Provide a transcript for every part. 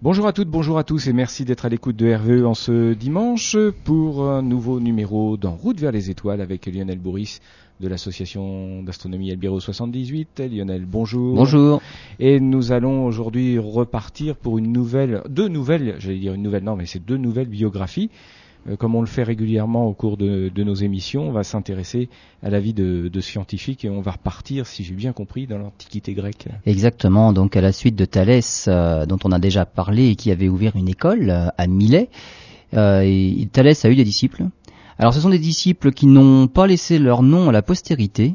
Bonjour à toutes, bonjour à tous et merci d'être à l'écoute de RVE en ce dimanche pour un nouveau numéro d'En route vers les étoiles avec Lionel Bourris de l'association d'astronomie Albiro 78. Lionel, bonjour. Bonjour. Et nous allons aujourd'hui repartir pour une nouvelle, deux nouvelles, j'allais dire une nouvelle, non mais c'est deux nouvelles biographies comme on le fait régulièrement au cours de, nos émissions, on va s'intéresser à la vie de, scientifiques et on va repartir, si j'ai bien compris, dans l'Antiquité grecque. Exactement, donc à la suite de Thalès, euh, dont on a déjà parlé et qui avait ouvert une école euh, à Milet, Thalès a eu des disciples. Alors ce sont des disciples qui n'ont pas laissé leur nom à la postérité,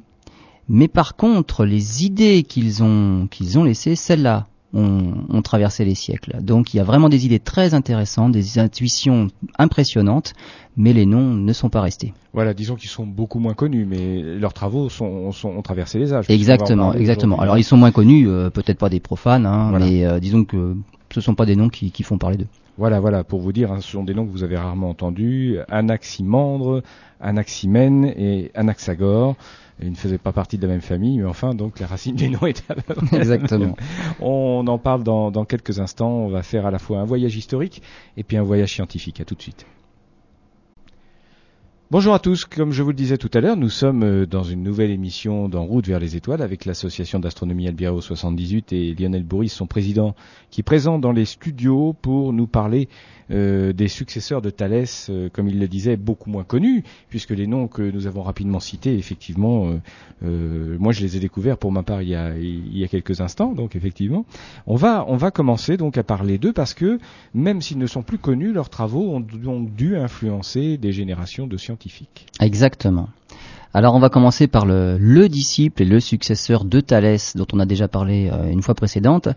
mais par contre les idées qu'ils ont, qu'ils ont laissées, celles-là, ont, traversé les siècles. Donc il y a vraiment des idées très intéressantes, des intuitions impressionnantes, mais les noms ne sont pas restés. Voilà, disons qu'ils sont beaucoup moins connus, mais leurs travaux sont, ont traversé les âges. Exactement, exactement. Alors ils sont moins connus, euh, peut-être pas des profanes, hein, mais euh, disons que ce ne sont pas des noms qui, font parler d'eux. Voilà, voilà, pour vous dire, hein, ce sont des noms que vous avez rarement entendus, Anaximandre, Anaximène et Anaxagore. Ils ne faisaient pas partie de la même famille, mais enfin, donc la racine des noms est Exactement. On en parle dans, dans quelques instants. On va faire à la fois un voyage historique et puis un voyage scientifique. À tout de suite. Bonjour à tous, comme je vous le disais tout à l'heure, nous sommes euh, dans une nouvelle émission d'En route vers les étoiles avec l'association d'astronomie Albireo 78 et Lionel Bourris, son président, qui est présent dans les studios pour nous parler euh, des successeurs de Thalès, euh, comme il le disait, beaucoup moins connus, puisque les noms que nous avons rapidement cités, effectivement, moi je les ai découverts pour ma part il y a, il y a quelques instants, donc effectivement, on va, on va commencer donc à parler d'eux parce que même s'ils ne sont plus connus, leurs travaux ont donc dû influencer des générations de scientifiques. Exactement. Alors on va commencer par le, le disciple et le successeur de Thalès dont on a déjà parlé une fois précédente.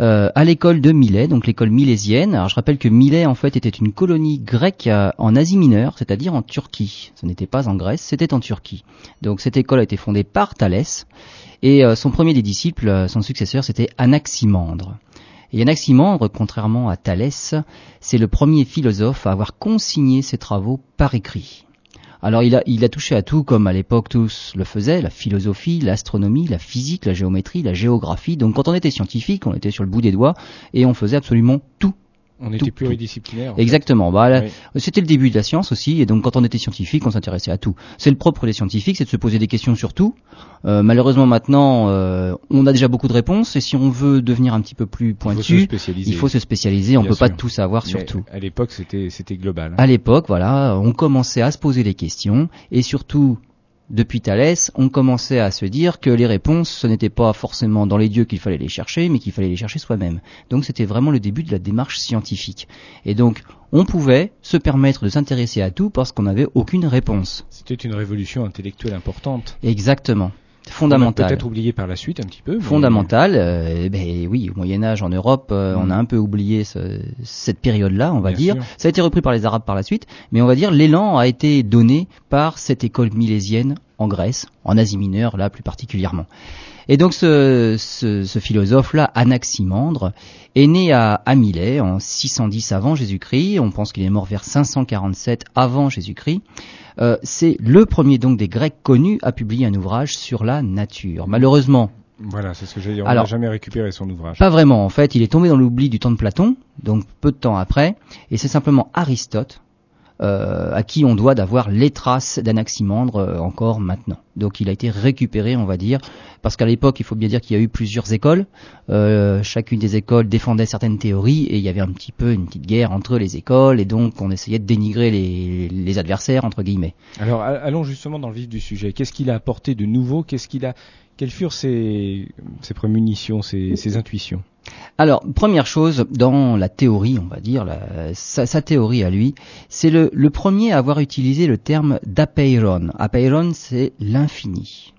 Euh, à l'école de Milet, donc l'école milésienne. Alors je rappelle que Milet en fait était une colonie grecque euh, en Asie mineure, c'est-à-dire en Turquie. Ce n'était pas en Grèce, c'était en Turquie. Donc cette école a été fondée par Thalès et euh, son premier des disciples, son successeur, c'était Anaximandre. Et Anaximandre, contrairement à Thalès, c'est le premier philosophe à avoir consigné ses travaux par écrit. Alors il a, il a touché à tout comme à l'époque tous le faisaient, la philosophie, l'astronomie, la physique, la géométrie, la géographie. Donc quand on était scientifique, on était sur le bout des doigts et on faisait absolument tout on était pluridisciplinaire. Exactement. Bah, C'était le début de la science aussi, et donc quand on était scientifique, on s'intéressait à tout. C'est le propre des scientifiques, c'est de se poser des questions sur tout. Euh, malheureusement maintenant, euh, on a déjà beaucoup de réponses, et si on veut devenir un petit peu plus pointu, il faut se spécialiser. On ne peut pas tout savoir sur tout. À l'époque, c'était c'était global. Hein. À l'époque, voilà, on commençait à se poser des questions, et surtout depuis Thalès, on commençait à se dire que les réponses, ce n'était pas forcément dans les dieux qu'il fallait les chercher, mais qu'il fallait les chercher soi-même. Donc c'était vraiment le début de la démarche scientifique. Et donc, on pouvait se permettre de s'intéresser à tout parce qu'on n'avait aucune réponse. C'était une révolution intellectuelle importante. Exactement fondamental. Peut-être oublié par la suite un petit peu. Fondamental. Euh, ben oui, au Moyen Âge en Europe, euh, on a mm. un peu oublié ce, cette période-là, on va dire. Ça a été repris par les Arabes par la suite, mais on va dire l'élan a été donné par cette école milésienne en Grèce, en Asie mineure là plus particulièrement. Et donc ce, ce, ce philosophe-là, Anaximandre, est né à, à Milet en 610 avant Jésus-Christ. On pense qu'il est mort vers 547 avant Jésus-Christ. Euh, c'est le premier donc des Grecs connus à publier un ouvrage sur la nature. Malheureusement, voilà, c'est ce que j'ai dit. On n'a jamais récupéré son ouvrage. Pas vraiment. En fait, il est tombé dans l'oubli du temps de Platon, donc peu de temps après, et c'est simplement Aristote à qui on doit d'avoir les traces d'Anaximandre euh, encore maintenant. Donc il a été récupéré, on va dire, parce qu'à l'époque, il faut bien dire qu'il y a eu plusieurs écoles. Euh, chacune des écoles défendait certaines théories et il y avait un petit peu une petite guerre entre les écoles et donc on essayait de dénigrer les, adversaires entre guillemets. Alors allons justement dans le vif du sujet. Qu'est-ce qu'il a apporté de nouveau? Qu'est-ce qu'il a Quelles furent ses, ses prémunitions, ses intuitions? Alors, première chose, dans la théorie, on va dire, sa, théorie à lui, c'est le, premier à avoir utilisé le terme d'apeiron. Apeiron, c'est l'infini.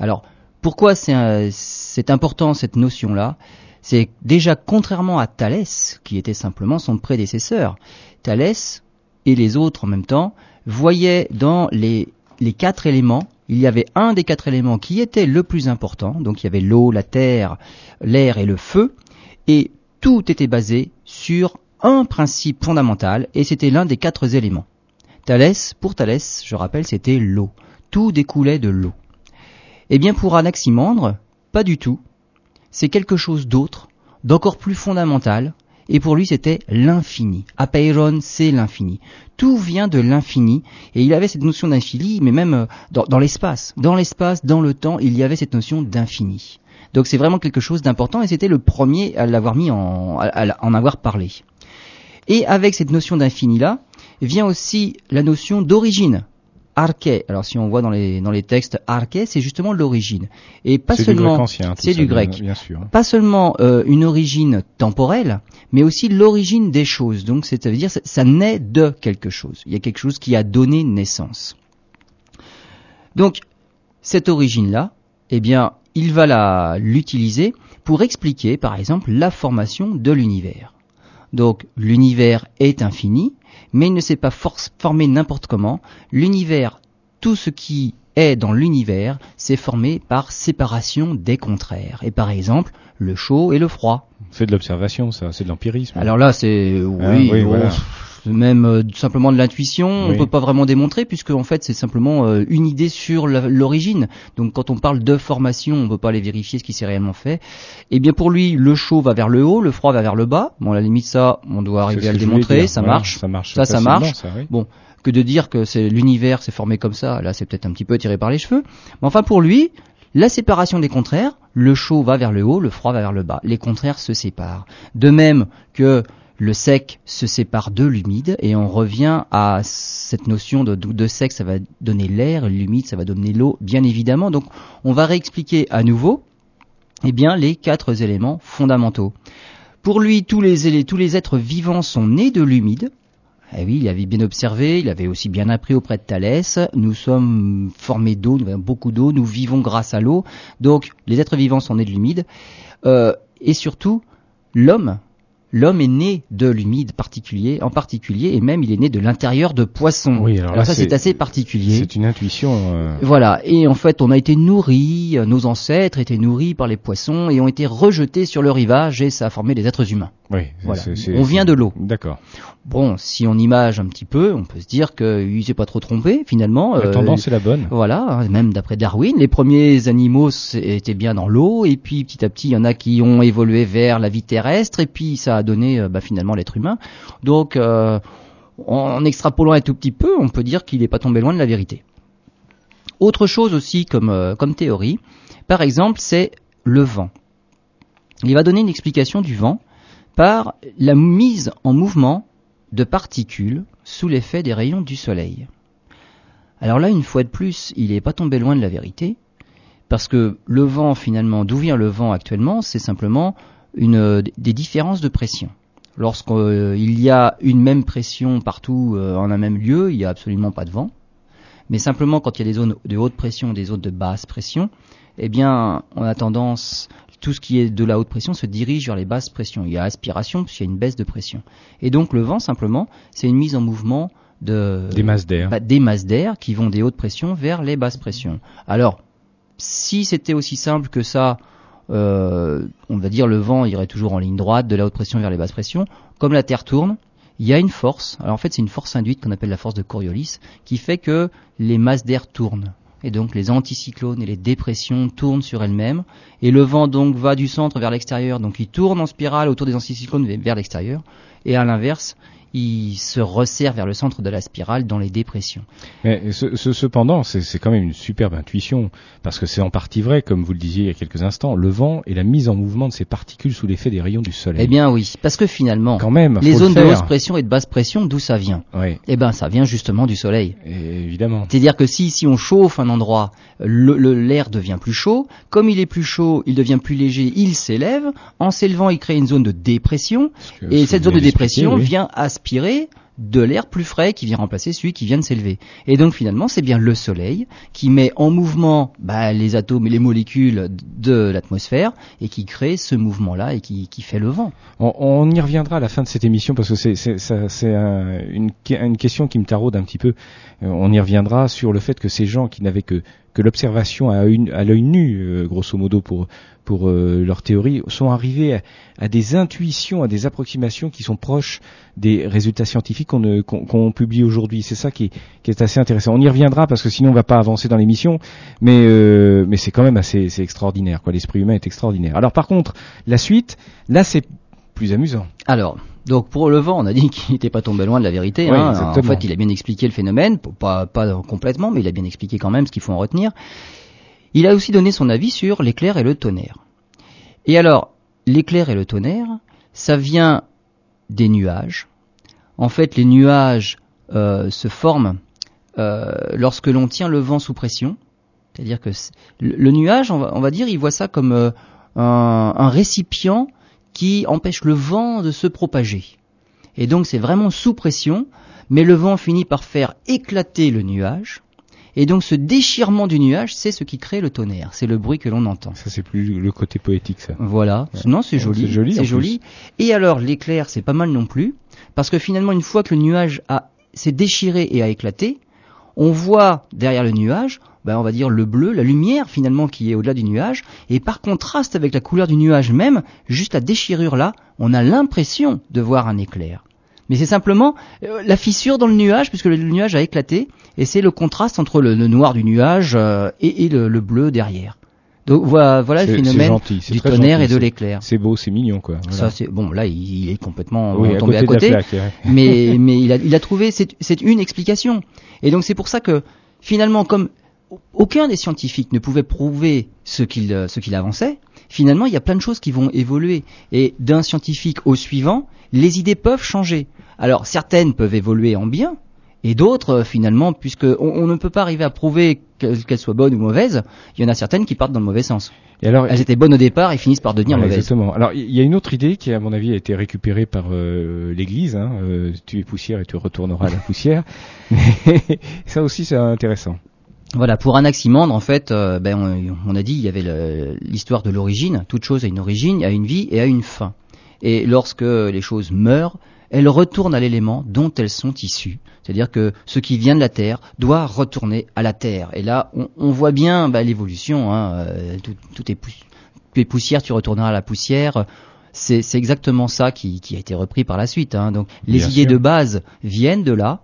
Alors, pourquoi c'est important cette notion-là? C'est déjà contrairement à Thalès, qui était simplement son prédécesseur. Thalès et les autres en même temps voyaient dans les, les quatre éléments il y avait un des quatre éléments qui était le plus important, donc il y avait l'eau, la terre, l'air et le feu, et tout était basé sur un principe fondamental, et c'était l'un des quatre éléments. Thalès, pour Thalès, je rappelle, c'était l'eau. Tout découlait de l'eau. Eh bien, pour Anaximandre, pas du tout. C'est quelque chose d'autre, d'encore plus fondamental, et pour lui c'était l'infini. Apeiron, c'est l'infini. Tout vient de l'infini, et il avait cette notion d'infini, mais même euh, dans, l'espace. Dans l'espace, dans le temps, il y avait cette notion d'infini. Donc c'est vraiment quelque chose d'important, et c'était le premier à l'avoir mis en, à en avoir parlé. Et avec cette notion d'infini-là, vient aussi la notion d'origine. Arché. Alors si on voit dans les dans les textes arché, c'est justement l'origine et pas seulement c'est du grec, bien sûr. Pas seulement euh, une origine temporelle, mais aussi l'origine des choses. Donc c'est à dire ça, ça naît de quelque chose. Il y a quelque chose qui a donné naissance. Donc cette origine là, eh bien, il va la l'utiliser pour expliquer par exemple la formation de l'univers. Donc l'univers est infini, mais il ne s'est pas formé n'importe comment. L'univers, tout ce qui est dans l'univers, s'est formé par séparation des contraires. Et par exemple, le chaud et le froid. C'est de l'observation, ça, c'est de l'empirisme. Alors là, c'est oui, ah, même euh, simplement de l'intuition, on on peut pas vraiment démontrer puisque en fait c'est simplement euh, une idée sur l'origine. Donc quand on parle de formation, on peut pas aller vérifier ce qui s'est réellement fait. Et eh bien pour lui, le chaud va vers le haut, le froid va vers le bas. Bon, à la limite ça, on doit arriver à le démontrer, ça marche. Ça marche. Ça, ça marche. Bon, que de dire que c'est l'univers s'est formé comme ça, là c'est peut-être un petit peu tiré par les cheveux. Mais enfin pour lui, la séparation des contraires, le chaud va vers le haut, le froid va vers le bas. Les contraires se séparent. De même que le sec se sépare de l'humide et on revient à cette notion de, sec, ça va donner l'air, l'humide, ça va donner l'eau, bien évidemment. Donc on va réexpliquer à nouveau eh bien, les quatre éléments fondamentaux. Pour lui, tous les, tous les êtres vivants sont nés de l'humide. Eh oui, il avait bien observé, il avait aussi bien appris auprès de Thalès. Nous sommes formés d'eau, nous avons beaucoup d'eau, nous vivons grâce à l'eau. Donc, les êtres vivants sont nés de l'humide. Euh, et surtout, l'homme l'homme est né de l'humide particulier, en particulier, et même il est né de l'intérieur de poissons. Oui, alors, ça c'est assez particulier. C'est une intuition. Euh, voilà, et en fait on a été nourris, euh, nos ancêtres étaient nourris par les poissons et ont été rejetés sur le rivage et ça a formé les êtres humains. Oui, voilà. on vient de l'eau. D'accord. Bon, si on image un petit peu, on peut se dire qu'il s'est pas trop trompé finalement. La tendance est la bonne. Voilà, même d'après Darwin, les premiers animaux étaient bien dans l'eau et puis petit à petit il y en a qui ont évolué vers la vie terrestre et puis ça a donné euh, bah, finalement l'être humain. Donc euh, en extrapolant un tout petit peu, on peut dire qu'il n'est pas tombé loin de la vérité. Autre chose aussi comme, euh, comme théorie, par exemple, c'est le vent. Il va donner une explication du vent par la mise en mouvement de particules sous l'effet des rayons du soleil. Alors là, une fois de plus, il n'est pas tombé loin de la vérité, parce que le vent, finalement, d'où vient le vent actuellement, c'est simplement une, des différences de pression. Lorsqu'il euh, y a une même pression partout euh, en un même lieu, il n'y a absolument pas de vent. Mais simplement quand il y a des zones de haute pression, des zones de basse pression, eh bien, on a tendance, tout ce qui est de la haute pression se dirige vers les basses pressions. Il y a aspiration puisqu'il y a une baisse de pression. Et donc le vent, simplement, c'est une mise en mouvement de des masses d'air, bah, des masses d'air qui vont des hautes pressions vers les basses pressions. Alors, si c'était aussi simple que ça, euh, on va dire le vent irait toujours en ligne droite de la haute pression vers les basses pressions. Comme la Terre tourne, il y a une force. Alors en fait, c'est une force induite qu'on appelle la force de Coriolis, qui fait que les masses d'air tournent. Et donc les anticyclones et les dépressions tournent sur elles-mêmes. Et le vent donc va du centre vers l'extérieur. Donc il tourne en spirale autour des anticyclones vers l'extérieur. Et à l'inverse, il se resserre vers le centre de la spirale dans les dépressions. Mais ce, cependant, c'est quand même une superbe intuition, parce que c'est en partie vrai, comme vous le disiez il y a quelques instants, le vent et la mise en mouvement de ces particules sous l'effet des rayons du soleil. Eh bien oui, parce que finalement, quand même, les zones de haute pression et de basse pression, d'où ça vient? Oui. Eh bien ça vient justement du soleil. évidemment. C'est-à-dire que si, si on chauffe un endroit, l'air le, devient plus chaud, comme il est plus chaud, il devient plus léger, il s'élève, en s'élevant il crée une zone de dépression, et cette zone de dépression vient à aspirer de l'air plus frais qui vient remplacer celui qui vient de s'élever. Et donc finalement, c'est bien le Soleil qui met en mouvement bah, les atomes et les molécules de l'atmosphère et qui crée ce mouvement-là et qui, fait le vent. On, y reviendra à la fin de cette émission parce que c'est une, question qui me taraude un petit peu. Euh, on y reviendra sur le fait que ces gens qui n'avaient que l'observation à, l'œil nu, euh, grosso modo pour pour euh, leur théorie, sont arrivés à, des intuitions, à des approximations qui sont proches des résultats scientifiques qu'on publie aujourd'hui. C'est ça qui est, assez intéressant. On y reviendra parce que sinon on va pas avancer dans l'émission, mais euh, mais c'est quand même assez extraordinaire. Quoi, l'esprit humain est extraordinaire. Alors par contre, la suite, là c'est plus amusant. Alors, donc pour le vent, on a dit qu'il n'était pas tombé loin de la vérité. Oui, hein. En fait, il a bien expliqué le phénomène, pas, pas complètement, mais il a bien expliqué quand même ce qu'il faut en retenir. Il a aussi donné son avis sur l'éclair et le tonnerre. Et alors, l'éclair et le tonnerre, ça vient des nuages. En fait, les nuages euh, se forment euh, lorsque l'on tient le vent sous pression. C'est-à-dire que le, nuage, on va, dire, il voit ça comme euh, un récipient qui empêche le vent de se propager. Et donc c'est vraiment sous pression, mais le vent finit par faire éclater le nuage. Et donc ce déchirement du nuage, c'est ce qui crée le tonnerre, c'est le bruit que l'on entend. Ça, c'est plus le côté poétique, ça. Voilà. Non, c'est joli. c'est joli, C'est joli. Et alors, l'éclair, c'est pas mal non plus, parce que finalement, une fois que le nuage a s'est déchiré et a éclaté, on voit derrière le nuage, ben, on va dire le bleu, la lumière finalement qui est au-delà du nuage, et par contraste avec la couleur du nuage même, juste la déchirure là, on a l'impression de voir un éclair. Mais c'est simplement euh, la fissure dans le nuage, puisque le, le nuage a éclaté, et c'est le contraste entre le, le noir du nuage euh, et, et le, le bleu derrière. Donc voilà, voilà le phénomène gentil, du tonnerre gentil, et de l'éclair. C'est beau, c'est mignon, quoi. Voilà. Ça c'est bon là il, il est complètement oui, tombé à à côté, plaque, mais mais il a il a trouvé c'est c'est une explication. Et donc c'est pour ça que finalement comme aucun des scientifiques ne pouvait prouver ce qu'il euh, ce qu'il avançait, finalement il y a plein de choses qui vont évoluer et d'un scientifique au suivant, les idées peuvent changer. Alors certaines peuvent évoluer en bien et d'autres euh, finalement puisque on, on ne peut pas arriver à prouver qu'elles soient bonnes ou mauvaises, il y en a certaines qui partent dans le mauvais sens. Et alors, Elles étaient bonnes au départ et finissent par devenir mauvaises. Exactement. Alors, il y a une autre idée qui, à mon avis, a été récupérée par euh, l'Église. Hein, euh, tu es poussière et tu retourneras à la poussière. Mais ça aussi, c'est intéressant. Voilà, pour Anaximandre, en fait, euh, ben, on, on a dit il y avait l'histoire de l'origine. Toute chose a une origine, a une vie et a une fin. Et lorsque les choses meurent, elles retournent à l'élément dont elles sont issues. C'est-à-dire que ce qui vient de la terre doit retourner à la terre. Et là, on, on voit bien bah, l'évolution. Hein, euh, tout, tout est tu es poussière, tu retourneras à la poussière. C'est c'est exactement ça qui, qui a été repris par la suite. Hein. Donc, les Bien idées sûr. de base viennent de là.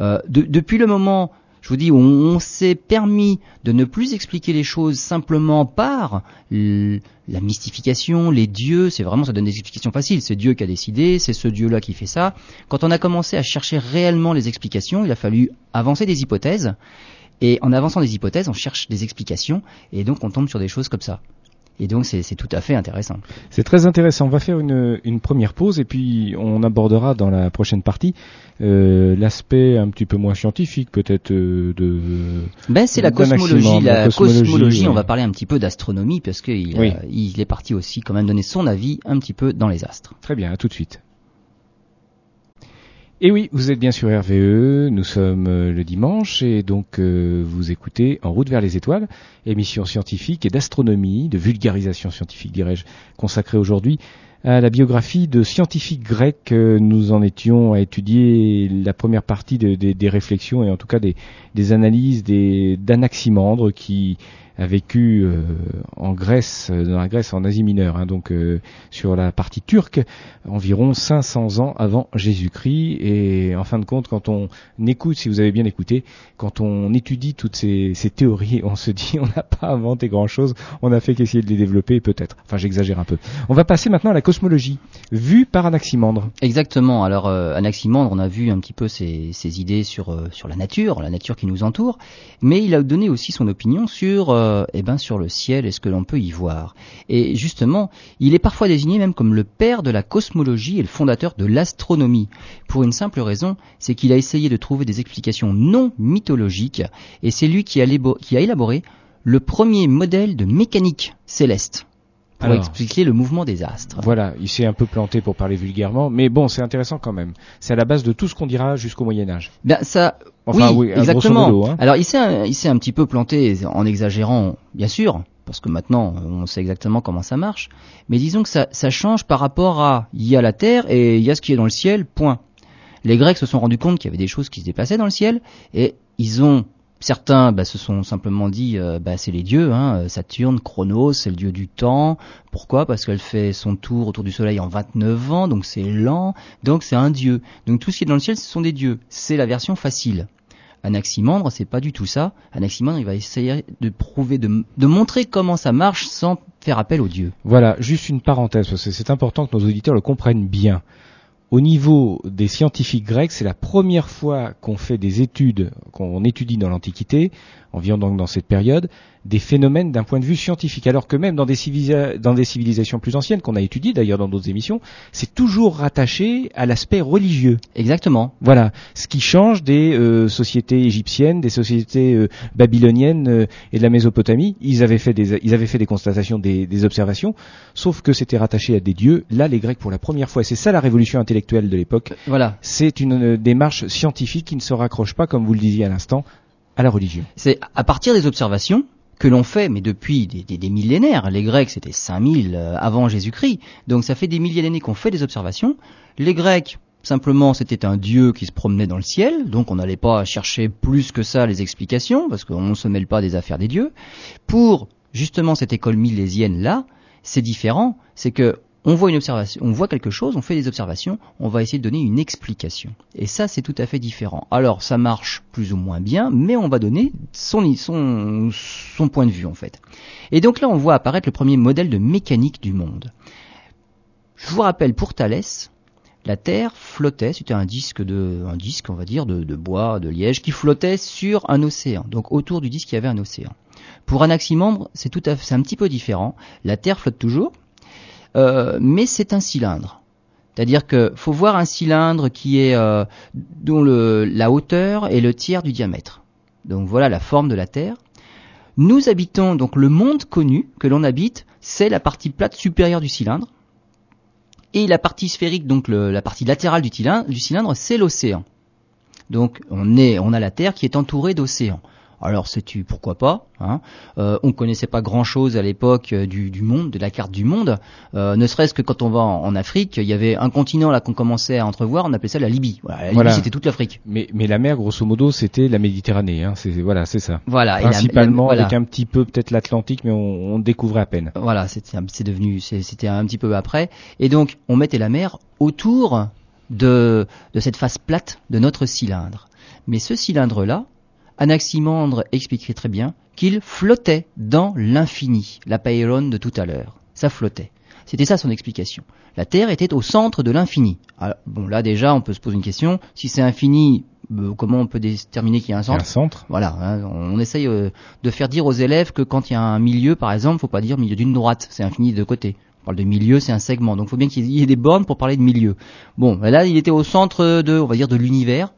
Euh, de- depuis le moment je vous dis, on, s'est permis de ne plus expliquer les choses simplement par la mystification, les dieux, c'est vraiment, ça donne des explications faciles, c'est Dieu qui a décidé, c'est ce Dieu-là qui fait ça. Quand on a commencé à chercher réellement les explications, il a fallu avancer des hypothèses, et en avançant des hypothèses, on cherche des explications, et donc on tombe sur des choses comme ça. Et donc c'est tout à fait intéressant. C'est très intéressant. On va faire une, une première pause et puis on abordera dans la prochaine partie euh, l'aspect un petit peu moins scientifique, peut-être euh, de. Ben, c'est la cosmologie. La cosmologie, on va parler un petit peu d'astronomie parce qu'il Oui. a- il est parti aussi quand même donner son avis un petit peu dans les astres. Très bien, à tout de suite. Et oui, vous êtes bien sur RVE, nous sommes euh, le dimanche et donc euh, vous écoutez En route vers les étoiles, émission scientifique et d'astronomie, de vulgarisation scientifique dirais-je, consacrée aujourd'hui à la biographie de scientifiques grecs. Euh, Nous en étions à étudier la première partie de- des- réflexions et en tout cas des, des analyses d'Anaximandre qui a vécu euh, en Grèce, euh, dans la Grèce en Asie mineure, hein, donc sur la partie turque, environ 500 ans avant Jésus-Christ. Et en fin de compte, quand on écoute, si vous avez bien écouté, quand on étudie toutes ces, ces théories, on se dit on n'a pas inventé grand-chose, on a fait qu'essayer de les développer, peut-être. Enfin, j'exagère un peu. On va passer maintenant à la cosmologie, vue par Anaximandre. Exactement. Alors euh, Anaximandre, on a vu un petit peu ses, idées sur euh, sur la nature, la nature qui nous entoure, mais il a donné aussi son opinion sur euh, eh ben sur le ciel et ce que l'on peut y voir. Et justement, il est parfois désigné même comme le père de la cosmologie et le fondateur de l'astronomie. Pour une simple raison, c'est qu'il a essayé de trouver des explications non mythologiques, et c'est lui qui a élaboré le premier modèle de mécanique céleste pour Alors. expliquer le mouvement des astres. Voilà, il s'est un peu planté pour parler vulgairement, mais bon, c'est intéressant quand même. C'est à la base de tout ce qu'on dira jusqu'au Moyen Âge. Ben ça, Enfin, oui, grosso exactement. modo, hein. Alors il s'est un- il s'est un petit peu planté en exagérant, bien sûr, parce que maintenant on sait exactement comment ça marche. Mais disons que ça, ça change par rapport à il y a la Terre et il y a ce qui est dans le ciel. Point. Les Grecs se sont rendus compte qu'il y avait des choses qui se déplaçaient dans le ciel et ils ont Certains bah, se sont simplement dit, euh, bah, c'est les dieux, hein, Saturne, Chronos, c'est le dieu du temps. Pourquoi? Parce qu'elle fait son tour autour du Soleil en 29 ans, donc c'est lent, donc c'est un dieu. Donc tout ce qui est dans le ciel, ce sont des dieux. C'est la version facile. Anaximandre, c'est pas du tout ça. Anaximandre, il va essayer de prouver, de, de montrer comment ça marche sans faire appel aux dieux. Voilà, juste une parenthèse, parce que c'est important que nos auditeurs le comprennent bien. Au niveau des scientifiques grecs, c'est la première fois qu'on fait des études, qu'on étudie dans l'Antiquité, en vivant donc dans cette période, des phénomènes d'un point de vue scientifique. Alors que même dans des, dans des civilisations plus anciennes, qu'on a étudiées d'ailleurs dans d'autres émissions, c'est toujours rattaché à l'aspect religieux. Exactement. Voilà. Ce qui change des euh, sociétés égyptiennes, des sociétés euh, babyloniennes euh, et de la Mésopotamie. Ils avaient fait des, ils avaient fait des constatations, des, des observations, sauf que c'était rattaché à des dieux. Là, les Grecs, pour la première fois, c'est ça la révolution intellectuelle de l'époque. Voilà. C'est une démarche scientifique qui ne se raccroche pas, comme vous le disiez à l'instant, à la religion. C'est à partir des observations que l'on fait, mais depuis des, millénaires. Les Grecs, c'était 5000 avant Jésus-Christ. Donc ça fait des milliers d'années qu'on fait des observations. Les Grecs, simplement, c'était un dieu qui se promenait dans le ciel. Donc on n'allait pas chercher plus que ça les explications, parce qu'on ne se mêle pas des affaires des dieux. Pour, justement, cette école milésienne-là, c'est différent. C'est que on voit une observation, on voit quelque chose, on fait des observations, on va essayer de donner une explication. Et ça, c'est tout à fait différent. Alors, ça marche plus ou moins bien, mais on va donner son, point de vue, en fait. Et donc là, on voit apparaître le premier modèle de mécanique du monde. Je vous rappelle, pour Thalès, la Terre flottait, c'était un disque de, on va dire, de, bois, de liège, qui flottait sur un océan. Donc, autour du disque, il y avait un océan. Pour Anaximandre, c'est c'est un petit peu différent. La Terre flotte toujours, euh, mais c'est un cylindre. C'est-à-dire que faut voir un cylindre qui est euh, dont la hauteur est le tiers du diamètre. Donc voilà la forme de la Terre. Nous habitons donc le monde connu que l'on habite, c'est la partie plate supérieure du cylindre. Et la partie sphérique, donc la partie latérale du cylindre, du cylindre c'est l'océan. Donc on, est, on a la Terre qui est entourée d'océans. Alors sais-tu pourquoi pas hein? Euh, On connaissait pas grand-chose à l'époque euh, du, du, monde, de la carte du monde. Euh, ne serait-ce que quand on va en, en, Afrique, il y avait un continent là qu'on commençait à entrevoir, on appelait ça la Libye. Voilà, la Libye Voilà. c'était toute l'Afrique. Mais, mais la mer, grosso modo, c'était la Méditerranée. Hein. C'est, voilà, c'est ça. Voilà. et la- Principalement la- voilà. avec un petit peu peut-être l'Atlantique, mais on, on découvrait à peine. Voilà, c'était un- c'est devenu, c'était un petit peu après. Et donc, on mettait la mer autour de, de cette face plate de notre cylindre. Mais ce cylindre-là, Anaximandre expliquait très bien qu'il flottait dans l'infini, la paéron de tout à l'heure. Ça flottait. C'était ça son explication. La Terre était au centre de l'infini. Alors, Bon, là déjà, on peut se poser une question. Si c'est infini, euh, comment on peut déterminer qu'il y a un centre? Un centre. voilà, hein, on essaye euh, de faire dire aux élèves que quand il y a un milieu, par exemple, faut pas dire milieu d'une droite, c'est infini de côté. On parle de milieu, c'est un segment, donc il faut bien qu'il y ait des bornes pour parler de milieu. Bon, ben là, il était au centre de, on va dire, de l'univers,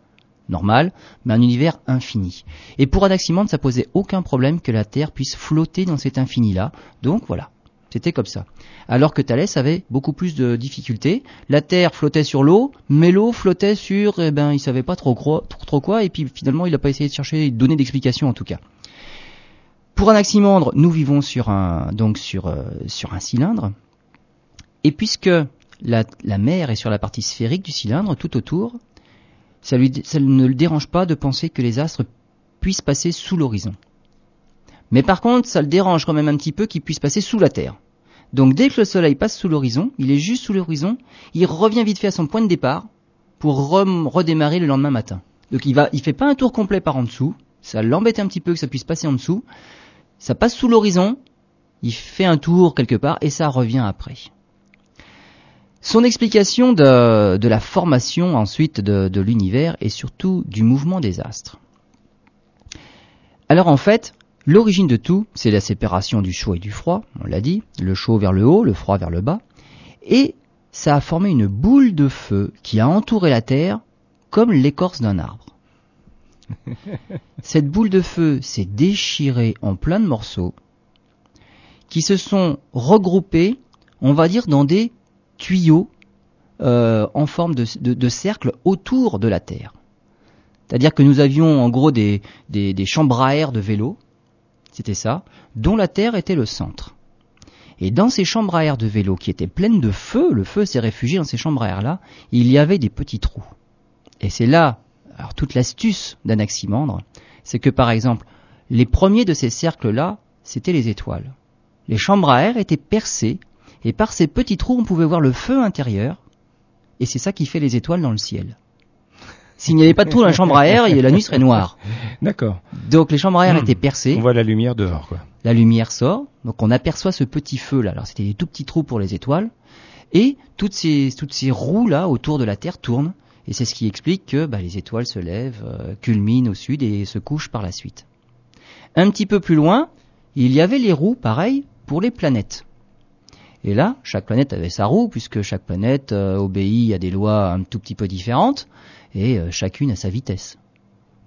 normal, mais un univers infini. Et pour Anaximandre, ça posait aucun problème que la Terre puisse flotter dans cet infini-là. Donc voilà, c'était comme ça. Alors que Thalès avait beaucoup plus de difficultés. La Terre flottait sur l'eau, mais l'eau flottait sur, eh ben, il savait pas trop quoi, et puis finalement, il n'a pas essayé de chercher, de donner d'explications en tout cas. Pour Anaximandre, nous vivons sur un, donc sur, euh, un cylindre, et puisque la mer est sur la partie sphérique du cylindre, tout autour, ça, lui, ne le dérange pas de penser que les astres puissent passer sous l'horizon. Mais par contre, ça le dérange quand même un petit peu qu'ils puissent passer sous la Terre. Donc dès que le Soleil passe sous l'horizon, il est juste sous l'horizon, il revient vite fait à son point de départ pour redémarrer le lendemain matin. Donc il va, il fait pas un tour complet par en dessous, ça l'embête un petit peu que ça puisse passer en dessous, ça passe sous l'horizon, il fait un tour quelque part et ça revient après. Son explication de, de la formation ensuite de, de l'univers et surtout du mouvement des astres. Alors en fait, l'origine de tout, c'est la séparation du chaud et du froid, on l'a dit, le chaud vers le haut, le froid vers le bas, et ça a formé une boule de feu qui a entouré la Terre comme l'écorce d'un arbre. Cette boule de feu s'est déchirée en plein de morceaux qui se sont regroupés, on va dire, dans des tuyaux euh, en forme de, cercle autour de la Terre. C'est-à-dire que nous avions en gros des, des, chambres à air de vélo, c'était ça, dont la Terre était le centre. Et dans ces chambres à air de vélo qui étaient pleines de feu, le feu s'est réfugié dans ces chambres à air là, il y avait des petits trous. Et c'est là, alors toute l'astuce d'Anaximandre, c'est que par exemple, les premiers de ces cercles là, c'était les étoiles. Les chambres à air étaient percées, et par ces petits trous, on pouvait voir le feu intérieur, et c'est ça qui fait les étoiles dans le ciel. S'il n'y avait pas de trou dans la chambre à air, la nuit serait noire. D'accord. Donc les chambres à air étaient percées. On voit la lumière dehors, quoi. La lumière sort, donc on aperçoit ce petit feu là. Alors c'était des tout petits trous pour les étoiles, et toutes ces toutes ces roues là autour de la Terre tournent, et c'est ce qui explique que bah, les étoiles se lèvent, euh, culminent au sud et se couchent par la suite. Un petit peu plus loin, il y avait les roues, pareil, pour les planètes. Et là, chaque planète avait sa roue, puisque chaque planète euh, obéit à des lois un tout petit peu différentes, et euh, chacune a sa vitesse.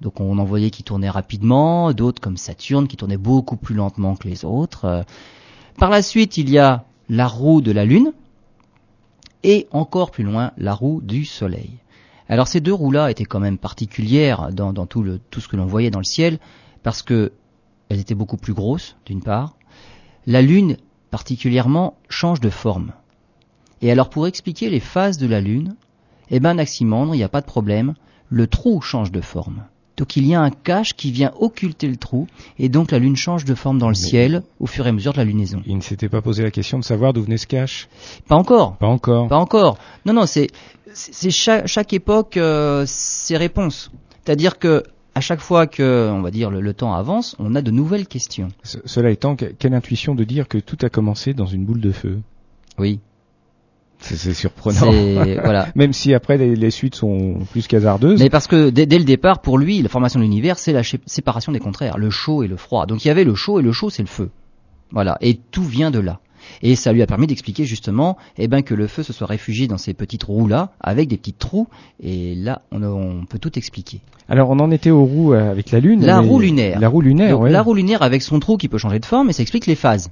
Donc on en voyait qui tournaient rapidement, d'autres comme Saturne qui tournaient beaucoup plus lentement que les autres. Euh, par la suite, il y a la roue de la Lune, et encore plus loin, la roue du Soleil. Alors ces deux roues-là étaient quand même particulières dans, tout, tout ce que l'on voyait dans le ciel, parce que elles étaient beaucoup plus grosses, d'une part. La Lune particulièrement change de forme. Et alors pour expliquer les phases de la Lune, eh ben Anaximandre, il n'y a pas de problème, le trou change de forme. Donc il y a un cache qui vient occulter le trou, et donc la Lune change de forme dans le ciel au fur et à mesure de la lunaison. Il ne s'était pas posé la question de savoir d'où venait ce cache? Pas encore. Pas encore. Pas encore. Non, non, c'est c'est chaque, époque euh, ses réponses. C'est-à-dire que à chaque fois que, on va dire, le, temps avance, on a de nouvelles questions. cela étant, quelle intuition de dire que tout a commencé dans une boule de feu? Oui. C'est surprenant. voilà. Même si après les, suites sont plus qu'hasardeuses. Mais parce que dès, le départ, pour lui, la formation de l'univers, c'est la séparation des contraires, le chaud et le froid. Donc il y avait le chaud et le chaud, c'est le feu. Voilà. Et tout vient de là. Et ça lui a permis d'expliquer justement eh ben, que le feu se soit réfugié dans ces petites roues-là, avec des petits trous, et là, on, peut tout expliquer. Alors, on en était aux roues euh, avec la Lune. La roue lunaire. La roue lunaire, La roue lunaire avec son trou qui peut changer de forme, et ça explique les phases.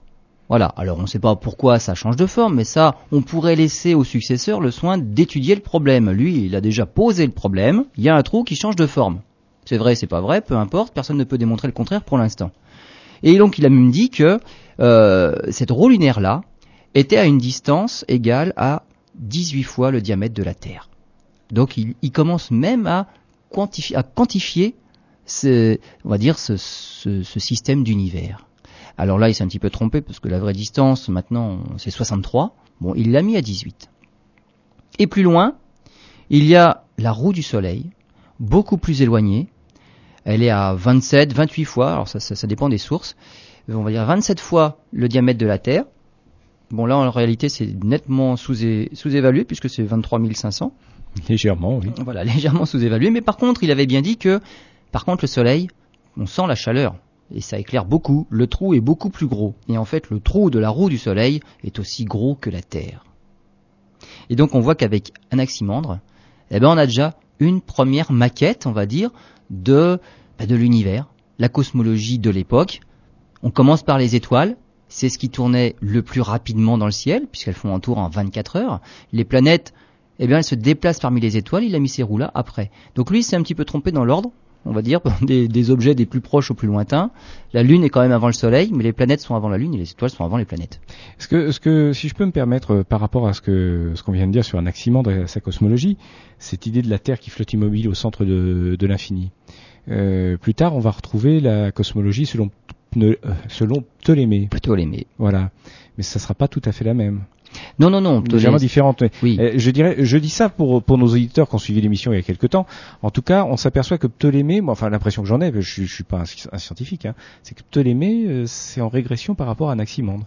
Voilà, alors on ne sait pas pourquoi ça change de forme, mais ça, on pourrait laisser au successeur le soin d'étudier le problème. Lui, il a déjà posé le problème, il y a un trou qui change de forme. C'est vrai, c'est pas vrai, peu importe, personne ne peut démontrer le contraire pour l'instant. Et donc il a même dit que euh, cette roue lunaire-là était à une distance égale à 18 fois le diamètre de la Terre. Donc il, commence même à quantifier, ce système d'univers. Alors là, il s'est un petit peu trompé parce que la vraie distance maintenant c'est 63. Bon, il l'a mis à 18. Et plus loin, il y a la roue du Soleil, beaucoup plus éloignée, elle est à 27, 28 fois, alors ça, ça, dépend des sources, on va dire 27 fois le diamètre de la Terre. Bon là en réalité c'est nettement sous-évalué puisque c'est 23 500. Légèrement, oui. Voilà, légèrement sous-évalué, mais par contre il avait bien dit que par contre le Soleil, on sent la chaleur et ça éclaire beaucoup, le trou est beaucoup plus gros. Et en fait le trou de la roue du Soleil est aussi gros que la Terre. Et donc on voit qu'avec Anaximandre, eh ben on a déjà une première maquette, on va dire, de, bah, de l'univers, la cosmologie de l'époque. On commence par les étoiles, c'est ce qui tournait le plus rapidement dans le ciel, puisqu'elles font un tour en 24 heures. Les planètes, eh bien, elles se déplacent parmi les étoiles, il a mis ces roues-là après. Donc lui, s'est un petit peu trompé dans l'ordre, on va dire, des, objets des plus proches aux plus lointains. La Lune est quand même avant le Soleil, mais les planètes sont avant la Lune et les étoiles sont avant les planètes. Est-ce que, si je peux me permettre, euh, par rapport à ce que ce qu'on vient de dire sur un accident de sa cosmologie, cette idée de la Terre qui flotte immobile au centre de, de l'infini. Euh, plus tard, on va retrouver la cosmologie selon euh, selon Ptolémée. Ptolémée. Voilà. Mais ça sera pas tout à fait la même. Non, non, non. Légèrement différente. Oui. Euh, je dirais, je dis ça pour pour nos auditeurs qui ont suivi l'émission il y a quelque temps. En tout cas, on s'aperçoit que Ptolémée, moi, enfin l'impression que j'en ai, je, je suis pas un, scientifique, hein, c'est que Ptolémée, euh, c'est en régression par rapport à Anaximandre.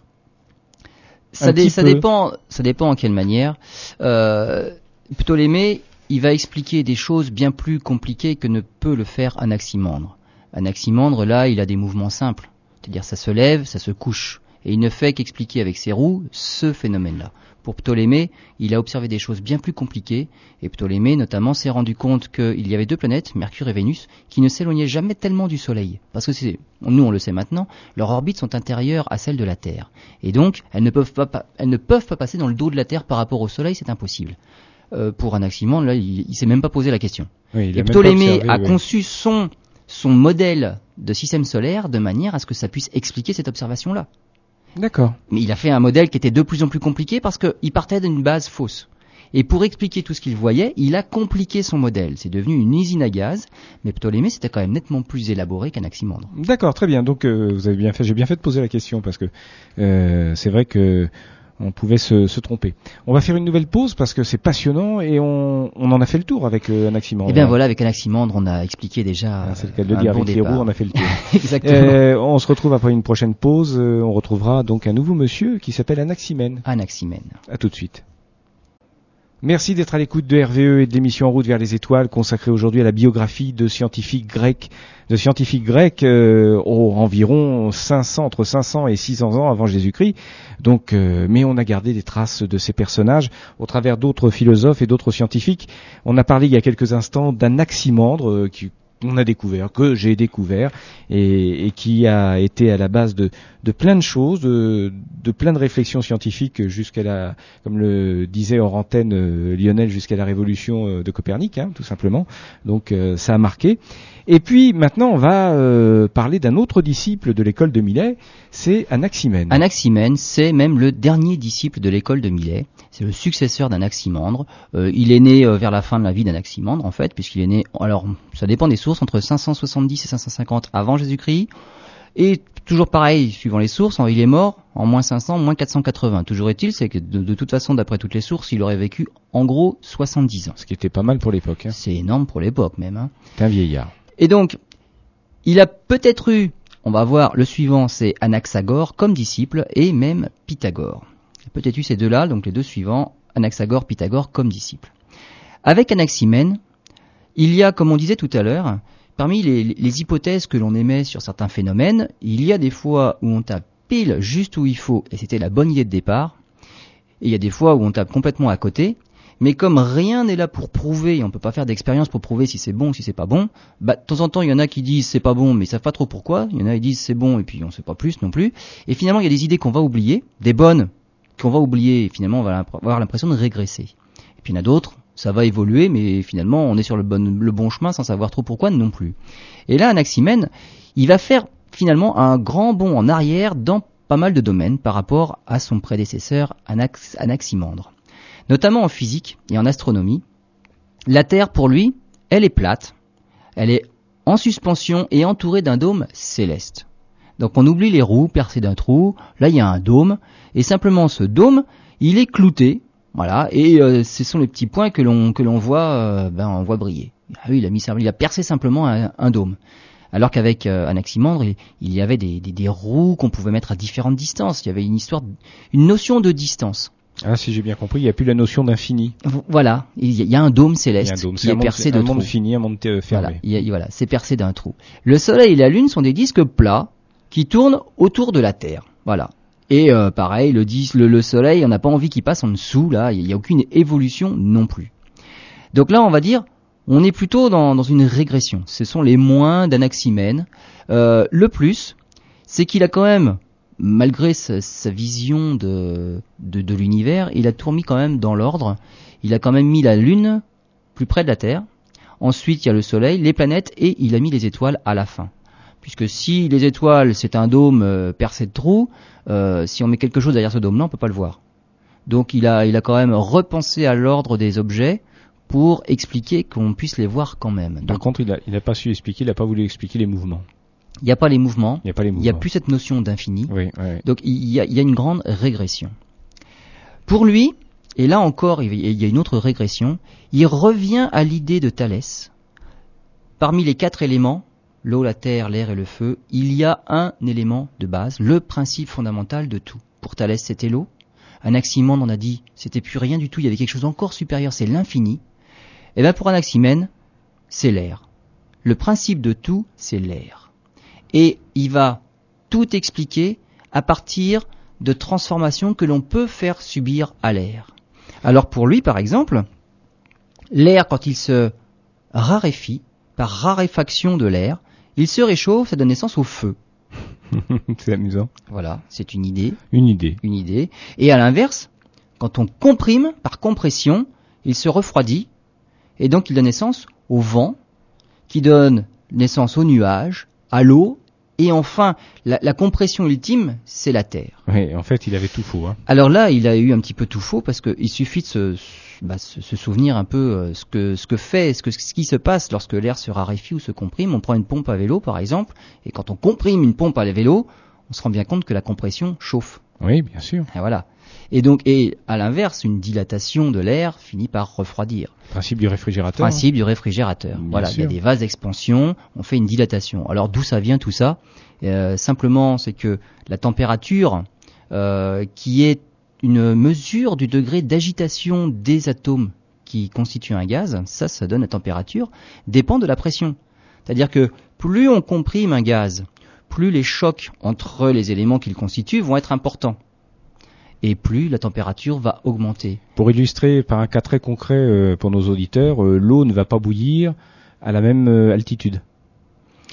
Ça, ça dépend, ça dépend en quelle manière. Euh, Ptolémée, il va expliquer des choses bien plus compliquées que ne peut le faire Anaximandre. Anaximandre, là, il a des mouvements simples. C'est-à-dire, ça se lève, ça se couche et il ne fait qu'expliquer avec ses roues ce phénomène-là. Pour Ptolémée, il a observé des choses bien plus compliquées, et Ptolémée notamment s'est rendu compte qu'il y avait deux planètes, Mercure et Vénus, qui ne s'éloignaient jamais tellement du Soleil. Parce que c'est, nous on le sait maintenant, leurs orbites sont intérieures à celles de la Terre. Et donc, elles ne peuvent pas, elles ne peuvent pas passer dans le dos de la Terre par rapport au Soleil, c'est impossible. Euh, pour Anaximandre, là, il, il s'est même pas posé la question. et Ptolémée a conçu son, son modèle de système solaire de manière à ce que ça puisse expliquer cette observation-là. D'accord. Mais il a fait un modèle qui était de plus en plus compliqué parce qu'il partait d'une base fausse. Et pour expliquer tout ce qu'il voyait, il a compliqué son modèle. C'est devenu une usine à gaz, mais Ptolémée c'était quand même nettement plus élaboré qu'Anaximandre. D'accord, très bien. Donc euh, vous avez bien fait, j'ai bien fait de poser la question parce que euh, c'est vrai que on pouvait se, se, tromper. On va faire une nouvelle pause parce que c'est passionnant et on, on, en a fait le tour avec euh, Anaximandre. Eh bien voilà, avec Anaximandre, on a expliqué déjà. Ah, c'est le cas de le dire, bon avec les roues, on a fait le tour. Exactement. Euh, on se retrouve après une prochaine pause. Euh, on retrouvera donc un nouveau monsieur qui s'appelle Anaximène. Anaximène. À tout de suite. Merci d'être à l'écoute de RVE et de l'émission En route vers les étoiles consacrée aujourd'hui à la biographie de scientifiques grecs, de scientifiques grecs euh, au environ 500 entre 500 et 600 ans avant Jésus-Christ. Donc, euh, mais on a gardé des traces de ces personnages au travers d'autres philosophes et d'autres scientifiques. On a parlé il y a quelques instants d'Anaximandre euh, qui on a découvert, que j'ai découvert, et, et, qui a été à la base de, de plein de choses, de, de, plein de réflexions scientifiques jusqu'à la, comme le disait en antenne euh, Lionel, jusqu'à la révolution euh, de Copernic, hein, tout simplement. Donc euh, ça a marqué. Et puis maintenant, on va parler d'un autre disciple de l'école de Milet, c'est Anaximène. Anaximène, c'est même le dernier disciple de l'école de Milet. C'est le successeur d'Anaximandre. Euh, il est né euh, vers la fin de la vie d'Anaximandre, en fait, puisqu'il est né, alors ça dépend des sources, entre 570 et 550 avant Jésus-Christ. Et toujours pareil, suivant les sources, il est mort en moins 500, moins 480. Toujours est-il, c'est que de, de, toute façon, d'après toutes les sources, il aurait vécu en gros 70 ans. Ce qui était pas mal pour l'époque. Hein. C'est énorme pour l'époque même. Hein. C'est un vieillard. Et donc, il a peut-être eu, on va voir, le suivant, c'est Anaxagore comme disciple et même Pythagore. Peut-être eu ces deux-là, donc les deux suivants, Anaxagore, Pythagore comme disciple. Avec Anaximène, il y a, comme on disait tout à l'heure, parmi les, hypothèses que l'on émet sur certains phénomènes, il y a des fois où on tape pile juste où il faut, et c'était la bonne idée de départ, et il y a des fois où on tape complètement à côté, mais comme rien n'est là pour prouver, et on peut pas faire d'expérience pour prouver si c'est bon ou si c'est pas bon, bah, de temps en temps, il y en a qui disent c'est pas bon, mais ils savent pas trop pourquoi. Il y en a qui disent c'est bon, et puis on sait pas plus non plus. Et finalement, il y a des idées qu'on va oublier, des bonnes qu'on va oublier, finalement, on va avoir l'impression de régresser. Et puis il y en a d'autres, ça va évoluer, mais finalement, on est sur le bon, chemin sans savoir trop pourquoi non plus. Et là, Anaximène, il va faire finalement un grand bond en arrière dans pas mal de domaines par rapport à son prédécesseur Anax, Anaximandre notamment en physique et en astronomie. La Terre, pour lui, elle est plate, elle est en suspension et entourée d'un dôme céleste. Donc on oublie les roues percées d'un trou, là il y a un dôme, et simplement ce dôme, il est clouté, voilà, et euh, ce sont les petits points que l'on que l'on voit, euh, ben on voit briller. Ah oui, il a mis il a percé simplement un, un dôme. Alors qu'avec euh, Anaximandre, il, il, y avait des, des, des roues qu'on pouvait mettre à différentes distances. Il y avait une histoire, une notion de distance. Ah, si j'ai bien compris, il n'y a plus la notion d'infini. Voilà, il y a un dôme céleste un dôme. qui est, est percé de trous. Un monde fini, un monde fermé. Voilà, il y a, voilà c'est percé d'un trou. Le Soleil et la Lune sont des disques plats qui tournent autour de la Terre. Voilà. Et euh, pareil, le, le, le Soleil, on n'a pas envie qu'il passe en dessous, là, il n'y a aucune évolution non plus. Donc là, on va dire, on est plutôt dans, une régression. Ce sont les moins d'Anaximène. Euh, le plus, c'est qu'il a quand même malgré sa, sa vision de, de, de l'univers, il a tout remis quand même dans l'ordre. Il a quand même mis la Lune plus près de la Terre. Ensuite, il y a le Soleil, les planètes, et il a mis les étoiles à la fin. Puisque si les étoiles, c'est un dôme euh, percé de trous, euh, si on met quelque chose derrière ce dôme-là, on peut pas le voir. Donc il a, il a quand même repensé à l'ordre des objets pour expliquer qu'on puisse les voir quand même. Par contre, il n'a il a pas su expliquer, il n'a pas voulu expliquer les mouvements. Il n'y a pas les mouvements. Il n'y a pas les mouvements. Il n'y a plus cette notion d'infini. Oui, oui. Donc il y, a, il y, a, une grande régression. Pour lui, et là encore il y a une autre régression, il revient à l'idée de Thalès. Parmi les quatre éléments, l'eau, la terre, l'air et le feu, il y a un élément de base, le principe fondamental de tout. Pour Thalès, c'était l'eau. Anaximandre en a dit, c'était plus rien du tout, il y avait quelque chose encore supérieur, c'est l'infini. Et bien pour Anaximène, c'est l'air. Le principe de tout, c'est l'air et il va tout expliquer à partir de transformations que l'on peut faire subir à l'air. Alors pour lui, par exemple, l'air, quand il se raréfie, par raréfaction de l'air, il se réchauffe, ça donne naissance au feu. c'est amusant. Voilà, c'est une idée. Une idée. Une idée. Et à l'inverse, quand on comprime par compression, il se refroidit, et donc il donne naissance au vent, qui donne naissance aux nuages, à l'eau, et enfin, la, la compression ultime, c'est la Terre. Oui, en fait, il avait tout faux. Hein. Alors là, il a eu un petit peu tout faux parce qu'il suffit de se, bah, se, se, souvenir un peu euh, ce que ce que fait, ce que ce qui se passe lorsque l'air se raréfie ou se comprime. On prend une pompe à vélo, par exemple, et quand on comprime une pompe à vélo, on se rend bien compte que la compression chauffe. Oui, bien sûr. Et voilà. Et donc, et à l'inverse, une dilatation de l'air finit par refroidir. Principe du réfrigérateur. Principe du réfrigérateur. Bien voilà, il y a des vases d'expansion, on fait une dilatation. Alors d'où ça vient tout ça Euh, Simplement, c'est que la température, euh, qui est une mesure du degré d'agitation des atomes qui constituent un gaz, ça, ça donne la température, dépend de la pression. C'est-à-dire que plus on comprime un gaz, plus les chocs entre les éléments qu'il constitue vont être importants. Et plus la température va augmenter. Pour illustrer par un cas très concret euh, pour nos auditeurs, euh, l'eau ne va pas bouillir à la même euh, altitude.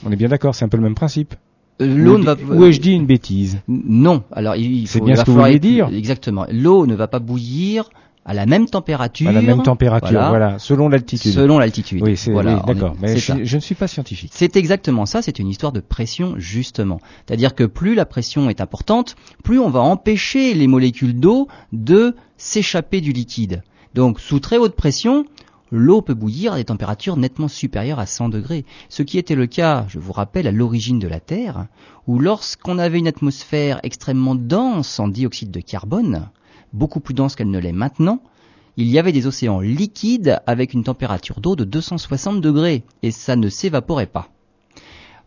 On est bien d'accord, c'est un peu le même principe. L'eau ne va di- Ou ai-je dit une bêtise? Non. Alors il, faut, bien il va ce que vous falloir dire. Exactement. L'eau ne va pas bouillir à la même température. À la même température, voilà, voilà, selon l'altitude. Selon l'altitude. Oui, c'est Voilà, oui, d'accord. Mais je, je ne suis pas scientifique. C'est exactement ça, c'est une histoire de pression justement. C'est-à-dire que plus la pression est importante, plus on va empêcher les molécules d'eau de s'échapper du liquide. Donc sous très haute pression, l'eau peut bouillir à des températures nettement supérieures à 100 degrés. Ce qui était le cas, je vous rappelle, à l'origine de la Terre, où lorsqu'on avait une atmosphère extrêmement dense en dioxyde de carbone, beaucoup plus dense qu'elle ne l'est maintenant, il y avait des océans liquides avec une température d'eau de 260 degrés et ça ne s'évaporait pas.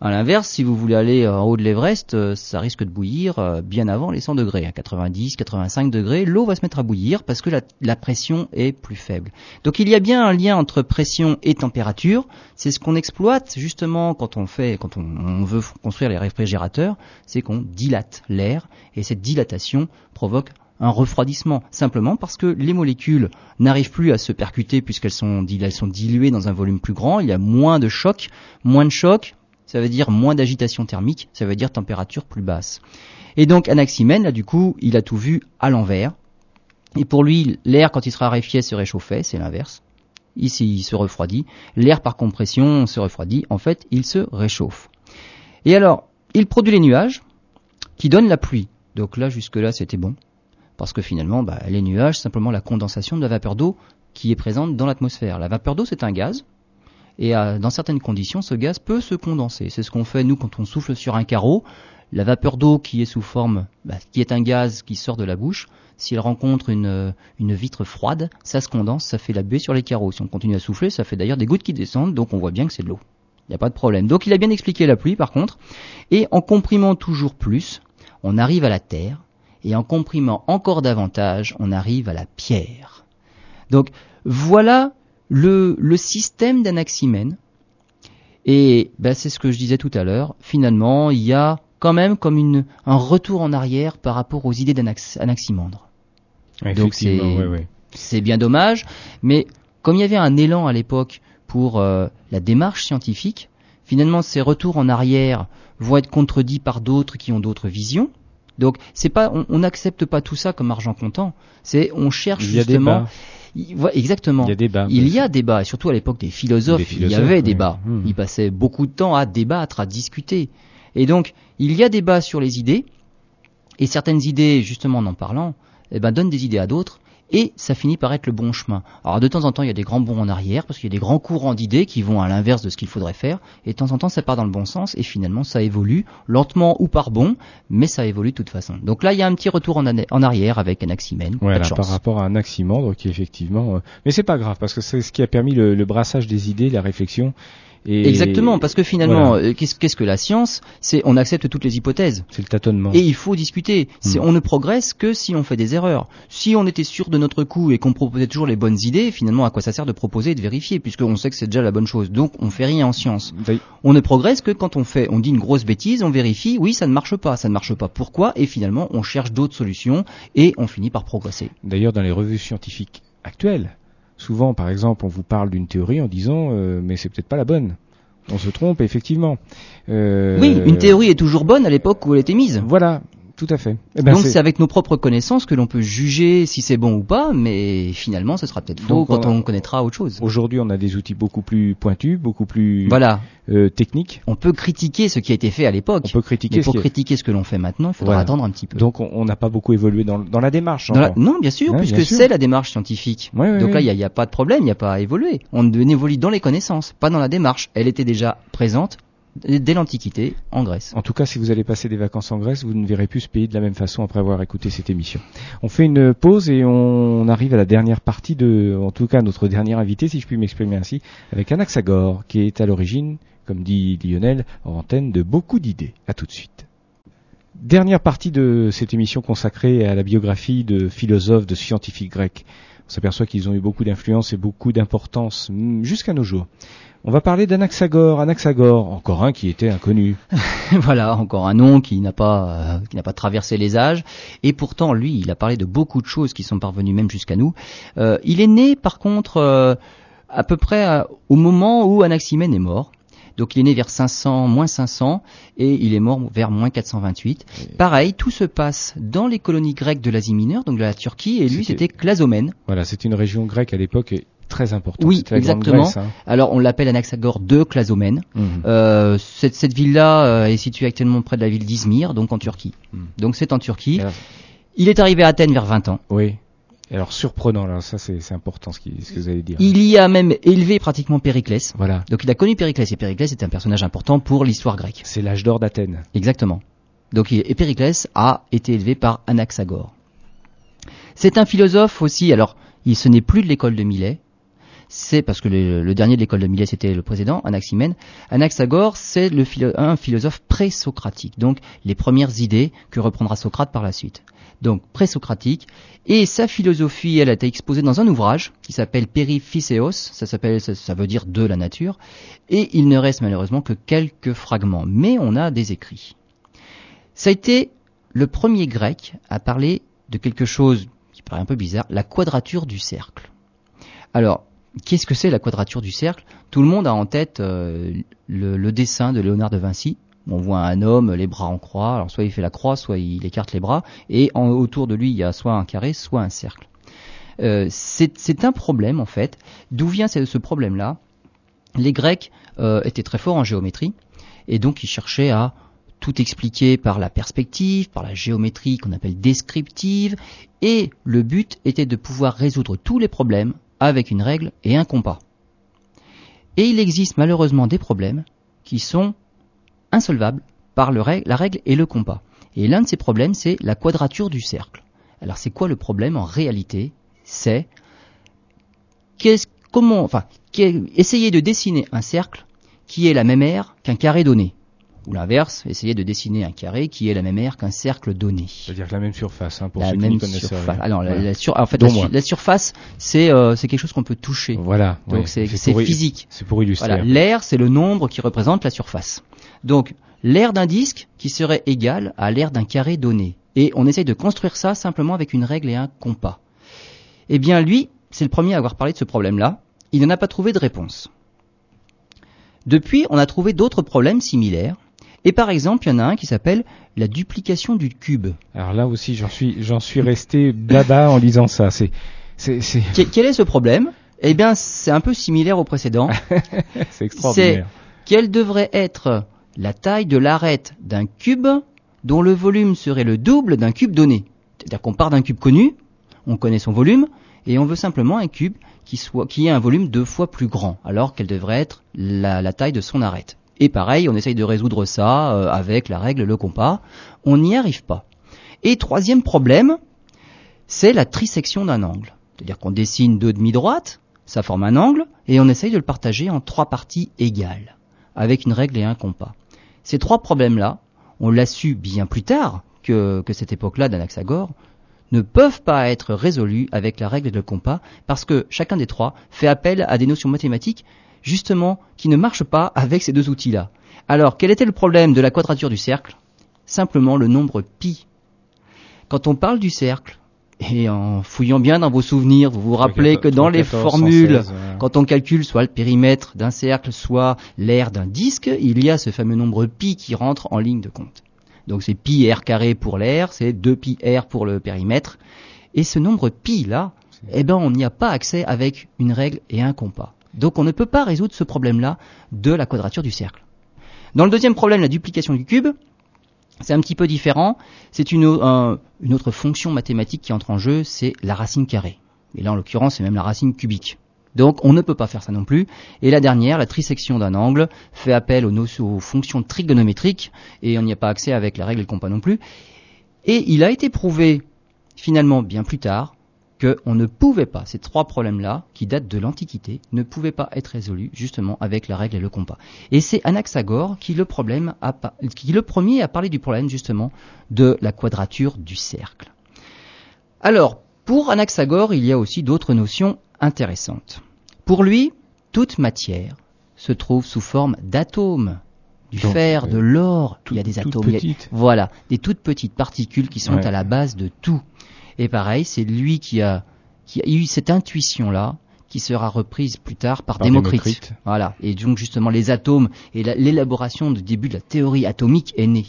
À l'inverse, si vous voulez aller en haut de l'Everest, euh, ça risque de bouillir euh, bien avant les 100 degrés, à 90, 85 degrés, l'eau va se mettre à bouillir parce que la, la pression est plus faible. Donc il y a bien un lien entre pression et température. C'est ce qu'on exploite justement quand on fait, quand on, on veut construire les réfrigérateurs, c'est qu'on dilate l'air et cette dilatation provoque un refroidissement, simplement parce que les molécules n'arrivent plus à se percuter puisqu'elles sont, diluées dans un volume plus grand, il y a moins de choc, moins de choc, ça veut dire moins d'agitation thermique, ça veut dire température plus basse. Et donc Anaximène, là du coup, il a tout vu à l'envers. Et pour lui, l'air quand il se raréfiait se réchauffait, c'est l'inverse. Ici, il se refroidit. L'air par compression se refroidit. En fait, il se réchauffe. Et alors, il produit les nuages qui donnent la pluie. Donc là, jusque-là, c'était bon. Parce que finalement, bah, les nuages, simplement la condensation de la vapeur d'eau qui est présente dans l'atmosphère. La vapeur d'eau, c'est un gaz. Et euh, dans certaines conditions, ce gaz peut se condenser. C'est ce qu'on fait nous quand on souffle sur un carreau. La vapeur d'eau qui est sous forme, bah, qui est un gaz qui sort de la bouche, si elle rencontre une, euh, une vitre froide, ça se condense, ça fait la buée sur les carreaux. Si on continue à souffler, ça fait d'ailleurs des gouttes qui descendent, donc on voit bien que c'est de l'eau. Il n'y a pas de problème. Donc il a bien expliqué la pluie par contre. Et en comprimant toujours plus, on arrive à la terre. Et en comprimant encore davantage, on arrive à la pierre. Donc voilà le, le système d'Anaximène. Et ben, c'est ce que je disais tout à l'heure. Finalement, il y a quand même comme une, un retour en arrière par rapport aux idées d'Anaximandre. Donc c'est bien dommage, mais comme il y avait un élan à l'époque pour euh, la démarche scientifique, finalement ces retours en arrière vont être contredits par d'autres qui ont d'autres visions. Donc c'est pas, on n'accepte pas tout ça comme argent comptant. C'est on cherche Il y a justement. débat. Il- ouais, exactement. Il y a débat. Il y a débat, et surtout à l'époque des philosophes, Des il y avait oui. débat. Mmh. Ils passaient beaucoup de temps à débattre, à discuter. Et donc, il y a débat sur les idées, et certaines idées, justement en en parlant, eh ben, donnent des idées à d'autres, et ça finit par être le bon chemin. Alors de temps en temps, il y a des grands bons en arrière, parce qu'il y a des grands courants d'idées qui vont à l'inverse de ce qu'il faudrait faire, et de temps en temps, ça part dans le bon sens, et finalement, ça évolue, lentement ou par bon, mais ça évolue de toute façon. Donc là, il y a un petit retour en, arrière avec Anaximène. De chance. par rapport à un aximandre qui effectivement, euh, mais c'est pas grave parce que c'est ce qui a permis le, le brassage des idées, la réflexion. Et Exactement, parce que finalement, Voilà. euh, qu'est-ce que la science? C'est on accepte toutes les hypothèses. c'est le tâtonnement. Et il faut discuter. C'est- Mm. On ne progresse que si on fait des erreurs. Si on était sûr de notre coup et qu'on proposait toujours les bonnes idées, finalement, à quoi ça sert de proposer et de vérifier, puisqu'on sait que c'est déjà la bonne chose. Donc, on fait rien en science. On ne progresse que quand on fait, on dit une grosse bêtise, on vérifie, oui, ça ne marche pas, ça ne marche pas. Pourquoi? Et finalement, on cherche d'autres solutions et on finit par progresser. D'ailleurs, dans les revues scientifiques actuelles, souvent, par exemple, on vous parle d'une théorie en disant, euh, mais c'est peut-être pas la bonne. On se trompe, effectivement. Euh, Oui, une théorie est toujours bonne à l'époque où elle était mise. Voilà, tout à fait. Eh ben, Donc c'est- avec nos propres connaissances que l'on peut juger si c'est bon ou pas, mais finalement ce sera peut-être faux quand on on connaîtra autre chose. Aujourd'hui, on a des outils beaucoup plus pointus, beaucoup plus Voilà, euh, techniques. on peut critiquer ce qui a été fait à On l'époque, peut critiquer mais ce pour est- critiquer ce que l'on fait maintenant, il faudra Voilà. attendre un petit peu. Donc, on- on n'a pas beaucoup évolué dans, dans la démarche. Dans la-. Non, bien sûr, puisque c'est la démarche scientifique. Ouais, ouais, Donc là, il n'y a pas de problème, il n'y a pas à évoluer. On évolue dans les connaissances, pas dans la démarche. Elle était déjà présente dès l'Antiquité en Grèce. En tout cas, si vous allez passer des vacances en Grèce, vous ne verrez plus ce pays de la même façon après avoir écouté cette émission. On fait une pause et on arrive à la dernière partie de, en tout cas, notre dernier invité, si je puis m'exprimer ainsi, avec Anaxagore, qui est à l'origine, comme dit Lionel, en antenne de beaucoup d'idées. À tout de suite. Dernière partie de cette émission consacrée à la biographie de philosophes, de scientifiques grecs. On s'aperçoit qu'ils ont eu beaucoup d'influence et beaucoup d'importance mm, jusqu'à nos jours. On va parler d'Anaxagore, Anaxagore, encore un qui était inconnu. voilà, encore un nom qui n'a pas euh, qui n'a pas traversé les âges, et pourtant lui, il a parlé de beaucoup de choses qui sont parvenues même jusqu'à nous. Euh, il est né, par contre, euh, à peu près au moment où Anaximène est mort. Donc il est né vers 500, moins 500, et il est mort vers moins 428. Pareil, tout se passe dans les colonies grecques de l'Asie mineure, donc de la Turquie, et lui c'était Clazomène. Voilà, c'était une région grecque à l'époque très important. Oui, exactement. Hein. Alors on l'appelle Anaxagore de Clazomène. Mhm. Euh, cette, cette ville-là euh, est située actuellement près de la ville d'Izmir, donc en Turquie. Mhm. Donc c'est en Turquie. il est arrivé à Athènes vers 20 ans. Oui. Alors surprenant, là, ça c'est important ce, qui, ce, que vous allez dire. Il y a même élevé pratiquement Périclès. Voilà. Donc il a connu Périclès et Périclès est un personnage important pour l'histoire grecque. C'est l'âge d'or d'Athènes. Exactement. Donc et Périclès a été élevé par Anaxagore. C'est un philosophe aussi. Alors, il, ce n'est plus de l'école de Milet, c'est parce que le, dernier de l'école de Milet c'était le précédent, Anaximène. Anaxagore, c'est un philosophe pré-socratique, donc les premières idées que reprendra Socrate par la suite. Donc pré-socratique, et sa philosophie, elle a été exposée dans un ouvrage qui s'appelle Periphyseos, ça ça veut dire de la nature, et il ne reste malheureusement que quelques fragments, mais on a des écrits. Ça a été le premier grec à parler de quelque chose qui paraît un peu bizarre, la quadrature du cercle. Alors, Qu'est-ce que c'est la quadrature du cercle? Tout le monde a en tête euh, le, dessin de Léonard de Vinci. On voit un homme, les bras en croix. Alors soit il fait la croix, soit il écarte les bras, et autour de lui il y a soit un carré, soit un cercle. Euh, c'est un problème en fait. D'où vient ce, problème-là? Les Grecs euh, étaient très forts en géométrie, et donc ils cherchaient à tout expliquer par la perspective, par la géométrie qu'on appelle descriptive, et le but était de pouvoir résoudre tous les problèmes avec une règle et un compas. Et il existe malheureusement des problèmes qui sont insolvables par la règle et le compas. Et l'un de ces problèmes, c'est la quadrature du cercle. Alors c'est quoi le problème en réalité? C'est comment, enfin, essayer de dessiner un cercle qui est la même aire qu'un carré donné ou l'inverse, essayer de dessiner un carré qui est la même aire qu'un cercle donné. C'est-à-dire la même surface, hein, pour la ceux même qui surface. Ah non, la, sur... en fait, la, surface, c'est euh, c'est quelque chose qu'on peut toucher. Voilà. Donc c'est physique. C'est pour illustrer. Voilà. L'air, c'est le nombre qui représente la surface. Donc l'air d'un disque qui serait égal à l'air d'un carré donné. Et on essaye de construire ça simplement avec une règle et un compas. Eh bien, lui, c'est le premier à avoir parlé de ce problème-là. Il n'en a pas trouvé de réponse. Depuis, on a trouvé d'autres problèmes similaires et par exemple, il y en a un qui s'appelle la duplication du cube. Alors là aussi, j'en suis, j'en suis resté baba en lisant ça. C'est, c'est, c'est... Quel est ce problème? Eh bien, c'est un peu similaire au précédent. c'est extraordinaire. C'est quelle devrait être la taille de l'arête d'un cube dont le volume serait le double d'un cube donné. C'est-à-dire qu'on part d'un cube connu, on connaît son volume, et on veut simplement un cube qui, soit, qui ait un volume deux fois plus grand, alors qu'elle devrait être la, la taille de son arête. Et pareil, on essaye de résoudre ça euh, avec la règle, le compas. On n'y arrive pas. Et troisième problème, c'est la trisection d'un angle. C'est-à-dire qu'on dessine deux demi-droites, ça forme un angle, et on essaye de le partager en trois parties égales, avec une règle et un compas. Ces trois problèmes-là, on l'a su bien plus tard que, que cette époque-là d'Anaxagore, ne peuvent pas être résolus avec la règle le compas, parce que chacun des trois fait appel à des notions mathématiques justement, qui ne marche pas avec ces deux outils-là. Alors, quel était le problème de la quadrature du cercle? Simplement le nombre pi. Quand on parle du cercle, et en fouillant bien dans vos souvenirs, vous vous rappelez que dans les formules, quand on calcule soit le périmètre d'un cercle, soit l'aire d'un disque, il y a ce fameux nombre pi qui rentre en ligne de compte. Donc c'est pi r carré pour l'aire, c'est 2 pi r pour le périmètre. Et ce nombre pi là, eh ben on n'y a pas accès avec une règle et un compas. Donc on ne peut pas résoudre ce problème-là de la quadrature du cercle. Dans le deuxième problème, la duplication du cube, c'est un petit peu différent. C'est une, autre fonction mathématique qui entre en jeu, c'est la racine carrée. Et là, en l'occurrence, c'est même la racine cubique. Donc on ne peut pas faire ça non plus. Et la dernière, la trisection d'un angle, fait appel aux, fonctions trigonométriques, et on n'y a pas accès avec la règle et le compas non plus. Et il a été prouvé, finalement bien plus tard, qu'on ne pouvait pas, ces trois problèmes-là, qui datent de l'Antiquité, ne pouvaient pas être résolus justement avec la règle et le compas. Et c'est Anaxagore qui le, problème qui le premier a parlé du problème justement de la quadrature du cercle. Alors, pour Anaxagore, il y a aussi d'autres notions intéressantes. Pour lui, toute matière se trouve sous forme d'atomes. Du fer, de l'or, il y a des atomes. voilà, des toutes petites particules qui sont à la base de tout. Et pareil, c'est lui qui a, qui a eu cette intuition-là, qui sera reprise plus tard par, Démocrite. Voilà. Et donc justement, les atomes et l'élaboration du début de la théorie atomique est née.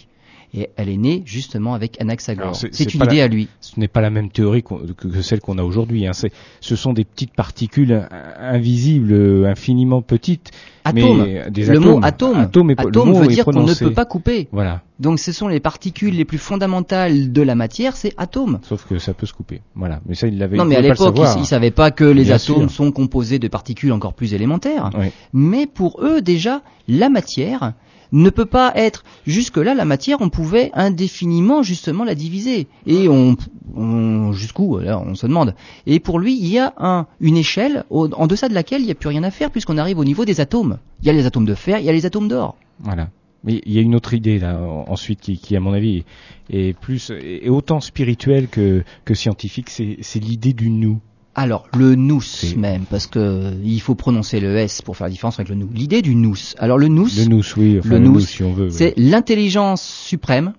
Et elle est née justement avec Anaxagore. C'est une idée à lui. Ce n'est pas la même théorie que, celle qu'on a aujourd'hui. Hein. Ce sont des petites particules invisibles, infiniment petites. Atome. le mot atome, atome, veut dire qu'on ne peut pas couper. Voilà. Donc ce sont les particules les plus fondamentales de la matière, c'est atome. Sauf que ça peut se couper. Voilà. Mais ça, il l'avait. Non, mais à l'époque, ils, ne savaient pas que les atomes sont composés de particules encore plus élémentaires. Mais pour eux, déjà, la matière, ne peut pas être. Jusque-là la matière on pouvait indéfiniment justement la diviser. Et on, jusqu'où là on se demande. Et pour lui il y a un, une échelle en deçà de laquelle il n'y a plus rien à faire puisqu'on arrive au niveau des atomes. Il y a les atomes de fer il y a les atomes d'or. Voilà. Mais il y a une autre idée là ensuite qui, qui à mon avis est plus est autant spirituelle que, que scientifique c'est l'idée du nous alors, le nous même, parce que il faut prononcer le S pour faire la différence avec le nous. L'idée du nous. Alors le nous, le nous, oui, le, nous, si on veut. C'est l'intelligence suprême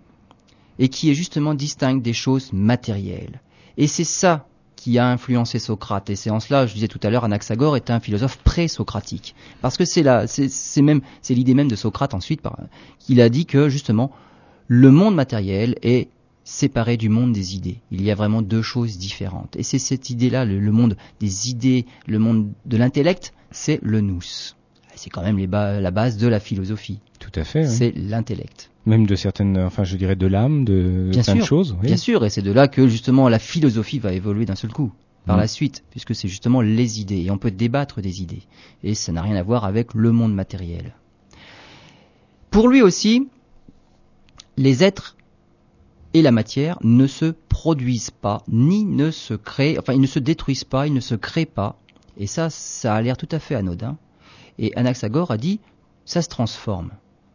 et qui est justement distincte des choses matérielles. Et c'est ça qui a influencé Socrate. Et c'est en cela, je disais tout à l'heure, Anaxagore est un philosophe pré-socratique, parce que c'est là, c'est même, c'est l'idée même de Socrate ensuite, qu'il a dit que justement le monde matériel est séparé du monde des idées. Il y a vraiment deux choses différentes. Et c'est cette idée-là, le, monde des idées, le monde de l'intellect, c'est le nous. C'est quand même la base de la philosophie. Tout à fait. C'est l'intellect. Même de certaines, enfin je dirais de l'âme, de, bien plein de choses. Bien sûr, et c'est de là que justement la philosophie va évoluer d'un seul coup par mm. la suite, puisque c'est justement les idées, et on peut débattre des idées, et ça n'a rien à voir avec le monde matériel. Pour lui aussi, les êtres et la matière ne se produisent pas, ni ne se créent, enfin ils ne se détruisent pas, ils ne se créent pas. Et ça, ça a l'air tout à fait anodin. Et Anaxagore a dit, ça se transforme.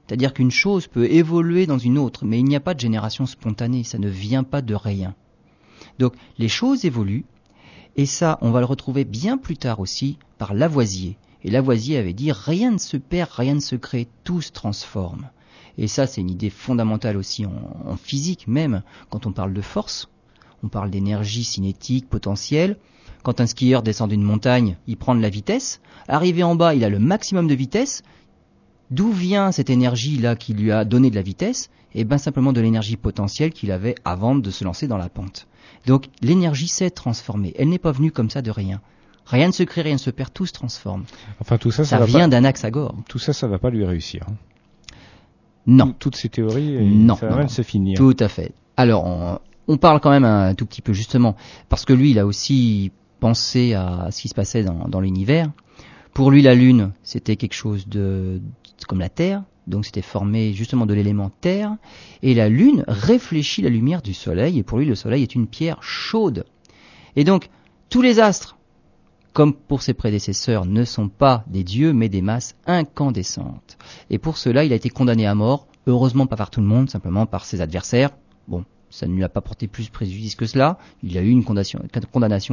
C'est-à-dire qu'une chose peut évoluer dans une autre, mais il n'y a pas de génération spontanée, ça ne vient pas de rien. Donc les choses évoluent, et ça, on va le retrouver bien plus tard aussi par Lavoisier. Et Lavoisier avait dit, rien ne se perd, rien ne se crée, tout se transforme. Et ça, c'est une idée fondamentale aussi en, physique même. Quand on parle de force, on parle d'énergie cinétique potentielle. Quand un skieur descend d'une montagne, il prend de la vitesse. Arrivé en bas, il a le maximum de vitesse. D'où vient cette énergie-là qui lui a donné de la vitesse? Eh bien simplement de l'énergie potentielle qu'il avait avant de se lancer dans la pente. Donc l'énergie s'est transformée. Elle n'est pas venue comme ça de rien. Rien ne se crée, rien ne se perd, tout se transforme. Enfin tout ça, ça, ça vient d'un axe à gore. Tout ça, ça va pas lui réussir. Non. Toutes ces théories, non, ça va se finir. Tout à fait. Alors, on, parle quand même un tout petit peu justement, parce que lui, il a aussi pensé à ce qui se passait dans, l'univers. Pour lui, la Lune, c'était quelque chose de comme la Terre, donc c'était formé justement de l'élément Terre, et la Lune réfléchit la lumière du Soleil, et pour lui, le Soleil est une pierre chaude. Et donc, tous les astres comme pour ses prédécesseurs, ne sont pas des dieux, mais des masses incandescentes. Et pour cela, il a été condamné à mort, heureusement pas par tout le monde, simplement par ses adversaires. Bon, ça ne lui a pas porté plus préjudice que cela. Il a eu une condamnation,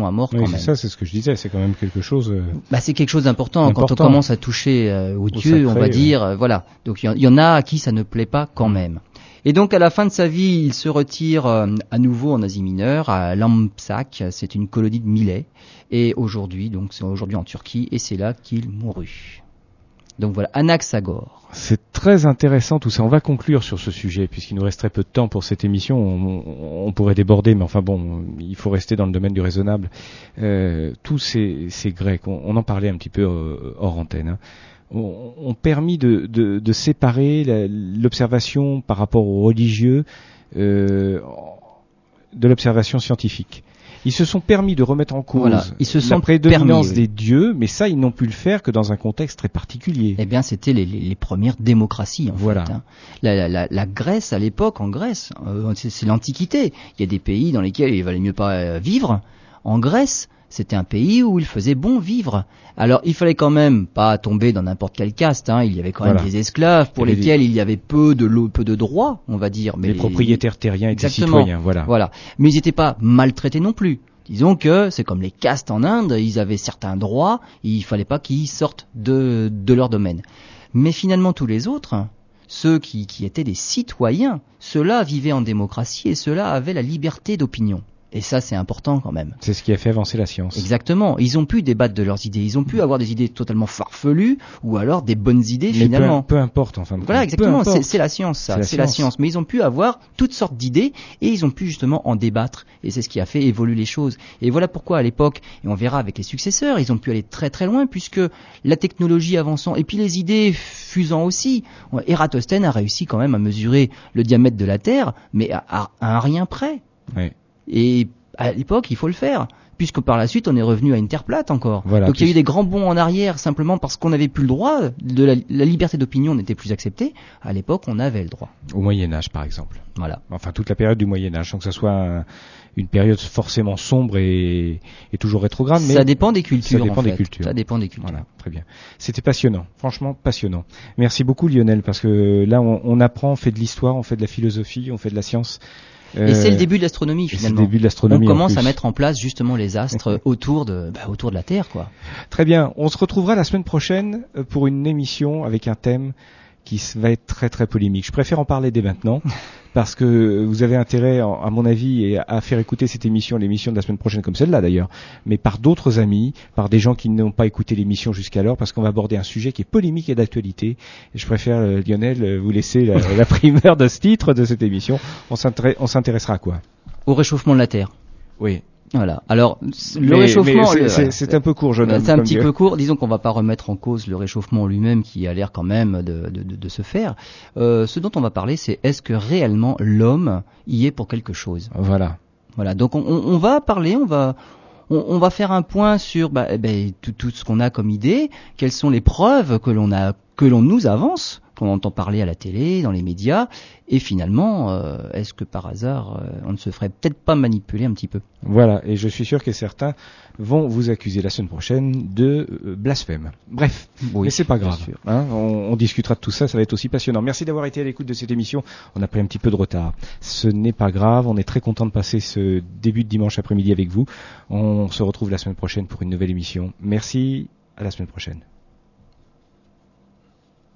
à mort quand même. C'est ça, c'est ce que je disais. C'est quand même quelque chose. Euh, bah, c'est quelque chose d'important quand on commence à toucher euh, aux dieux, on va dire. Euh, voilà. Donc il y, en a à qui ça ne plaît pas quand même. Et donc à la fin de sa vie, il se retire à nouveau en Asie mineure, à Lampsak. C'est une colonie de Millet. Et aujourd'hui, donc c'est aujourd'hui en Turquie, et c'est là qu'il mourut. Donc voilà, Anaxagore. C'est très intéressant tout ça. On va conclure sur ce sujet puisqu'il nous reste très peu de temps pour cette émission. On, pourrait déborder, mais enfin bon, il faut rester dans le domaine du raisonnable. Euh, tous ces, Grecs, on, en parlait un petit peu euh, hors antenne, hein, ont, permis de, séparer l'observation par rapport aux religieux euh, de l'observation scientifique. Ils se sont permis de remettre en cause Voilà, ils se la sont prédominance permis, oui. des dieux, mais ça, ils n'ont pu le faire que dans un contexte très particulier. Eh bien, c'était les, les- les premières démocraties. En Voilà. fait, hein. la, la- la- la Grèce, à l'époque, en Grèce, euh, c'est c'est l'Antiquité. Il y a des pays dans lesquels il valait mieux pas euh, vivre. En Grèce, c'était un pays où il faisait bon vivre. Alors, il fallait quand même pas tomber dans n'importe quel caste. Hein. Il y avait quand Voilà. même des esclaves pour lesquels il y avait peu de peu de droits, on va dire. Mais les propriétaires terriens étaient citoyens, voilà. Voilà. Mais ils n'étaient pas maltraités non plus. Disons que c'est comme les castes en Inde, ils avaient certains droits, il fallait pas qu'ils sortent de, de leur domaine. Mais finalement tous les autres, ceux qui, qui étaient des citoyens, ceux-là vivaient en démocratie et ceux-là avaient la liberté d'opinion. Et ça c'est important quand même. C'est ce qui a fait avancer la science. Exactement. Ils ont pu débattre de leurs idées, ils ont pu avoir des idées totalement farfelues ou alors des bonnes idées Mais finalement. peu, peu importe, enfin. Voilà, exactement. C'est la science, C'est ça. la C'est la science. science. Mais ils ont pu avoir toutes sortes d'idées et ils ont pu justement en débattre. Et c'est ce qui a fait évoluer les choses. Et voilà pourquoi à l'époque, et on verra avec les successeurs, ils ont pu aller très très loin puisque la technologie avançant et puis les idées fusant aussi. Eratosthène a réussi quand même à mesurer le diamètre de la Terre, mais à, à- à un rien près. Ouais. Et à l'époque, il faut le faire. Puisque par la suite, on est revenu à une terre plate encore. Voilà, Donc il y a eu des grands bonds en arrière simplement parce qu'on n'avait plus le droit, de la, la liberté d'opinion n'était plus acceptée. À l'époque, on avait le droit. Au Moyen Âge, par exemple. Voilà. Enfin, toute la période du Moyen Âge, sans que ça soit un- une période forcément sombre et, et toujours rétrograde. Mais ça dépend des cultures. ça dépend en des cultures. Ça dépend des cultures. Voilà, très bien. C'était passionnant, franchement passionnant. Merci beaucoup Lionel, parce que là on, on apprend, on fait de l'histoire, on fait de la philosophie, on fait de la science. Et c'est Euh, le début de l'astronomie c'est le finalement. début de l'astronomie. On en commence à mettre en place justement les astres autour de, bah, autour de la Terre, quoi. Très bien, on se retrouvera la semaine prochaine euh, pour une émission avec un thème qui va être très très polémique. Je préfère en parler dès maintenant parce que vous avez intérêt, à mon avis, et à faire écouter cette émission, l'émission de la semaine prochaine comme celle-là d'ailleurs, mais par d'autres amis, par des gens qui n'ont pas écouté l'émission jusqu'alors, parce qu'on va aborder un sujet qui est polémique et d'actualité. Je préfère, euh, Lionel, euh, vous laisser la, la primeur de ce titre de cette émission. On s'intéressera à quoi? Au réchauffement de la Terre. Oui. Voilà. Alors, le Mais- réchauffement, c'est- un peu court, jeune homme. C'est un petit peu court. Disons qu'on va pas remettre en cause le réchauffement lui-même qui a l'air quand même de, de, de- de se faire. Euh, ce dont on va parler, c'est est-ce que réellement l'homme y est pour quelque chose? Voilà. Voilà. Donc on, on- on va parler, on va on, on va faire un point sur bah, eh ben, tout, tout ce qu'on a comme idée, quelles sont les preuves que l'on a que l'on nous avance, qu'on entend parler à la télé, dans les médias, et finalement, euh, est-ce que par hasard, euh, on ne se ferait peut-être pas manipuler un petit peu? Voilà, et je suis sûr que certains vont vous accuser la semaine prochaine de euh, blasphème. Bref, Oui, mais c'est pas grave. hein, on, on discutera de tout ça, ça va être aussi passionnant. Merci d'avoir été à l'écoute de cette émission. On a pris un petit peu de retard. Ce n'est pas grave, on est très content de passer ce début de dimanche après-midi avec vous. On se retrouve la semaine prochaine pour une nouvelle émission. Merci, à la semaine prochaine.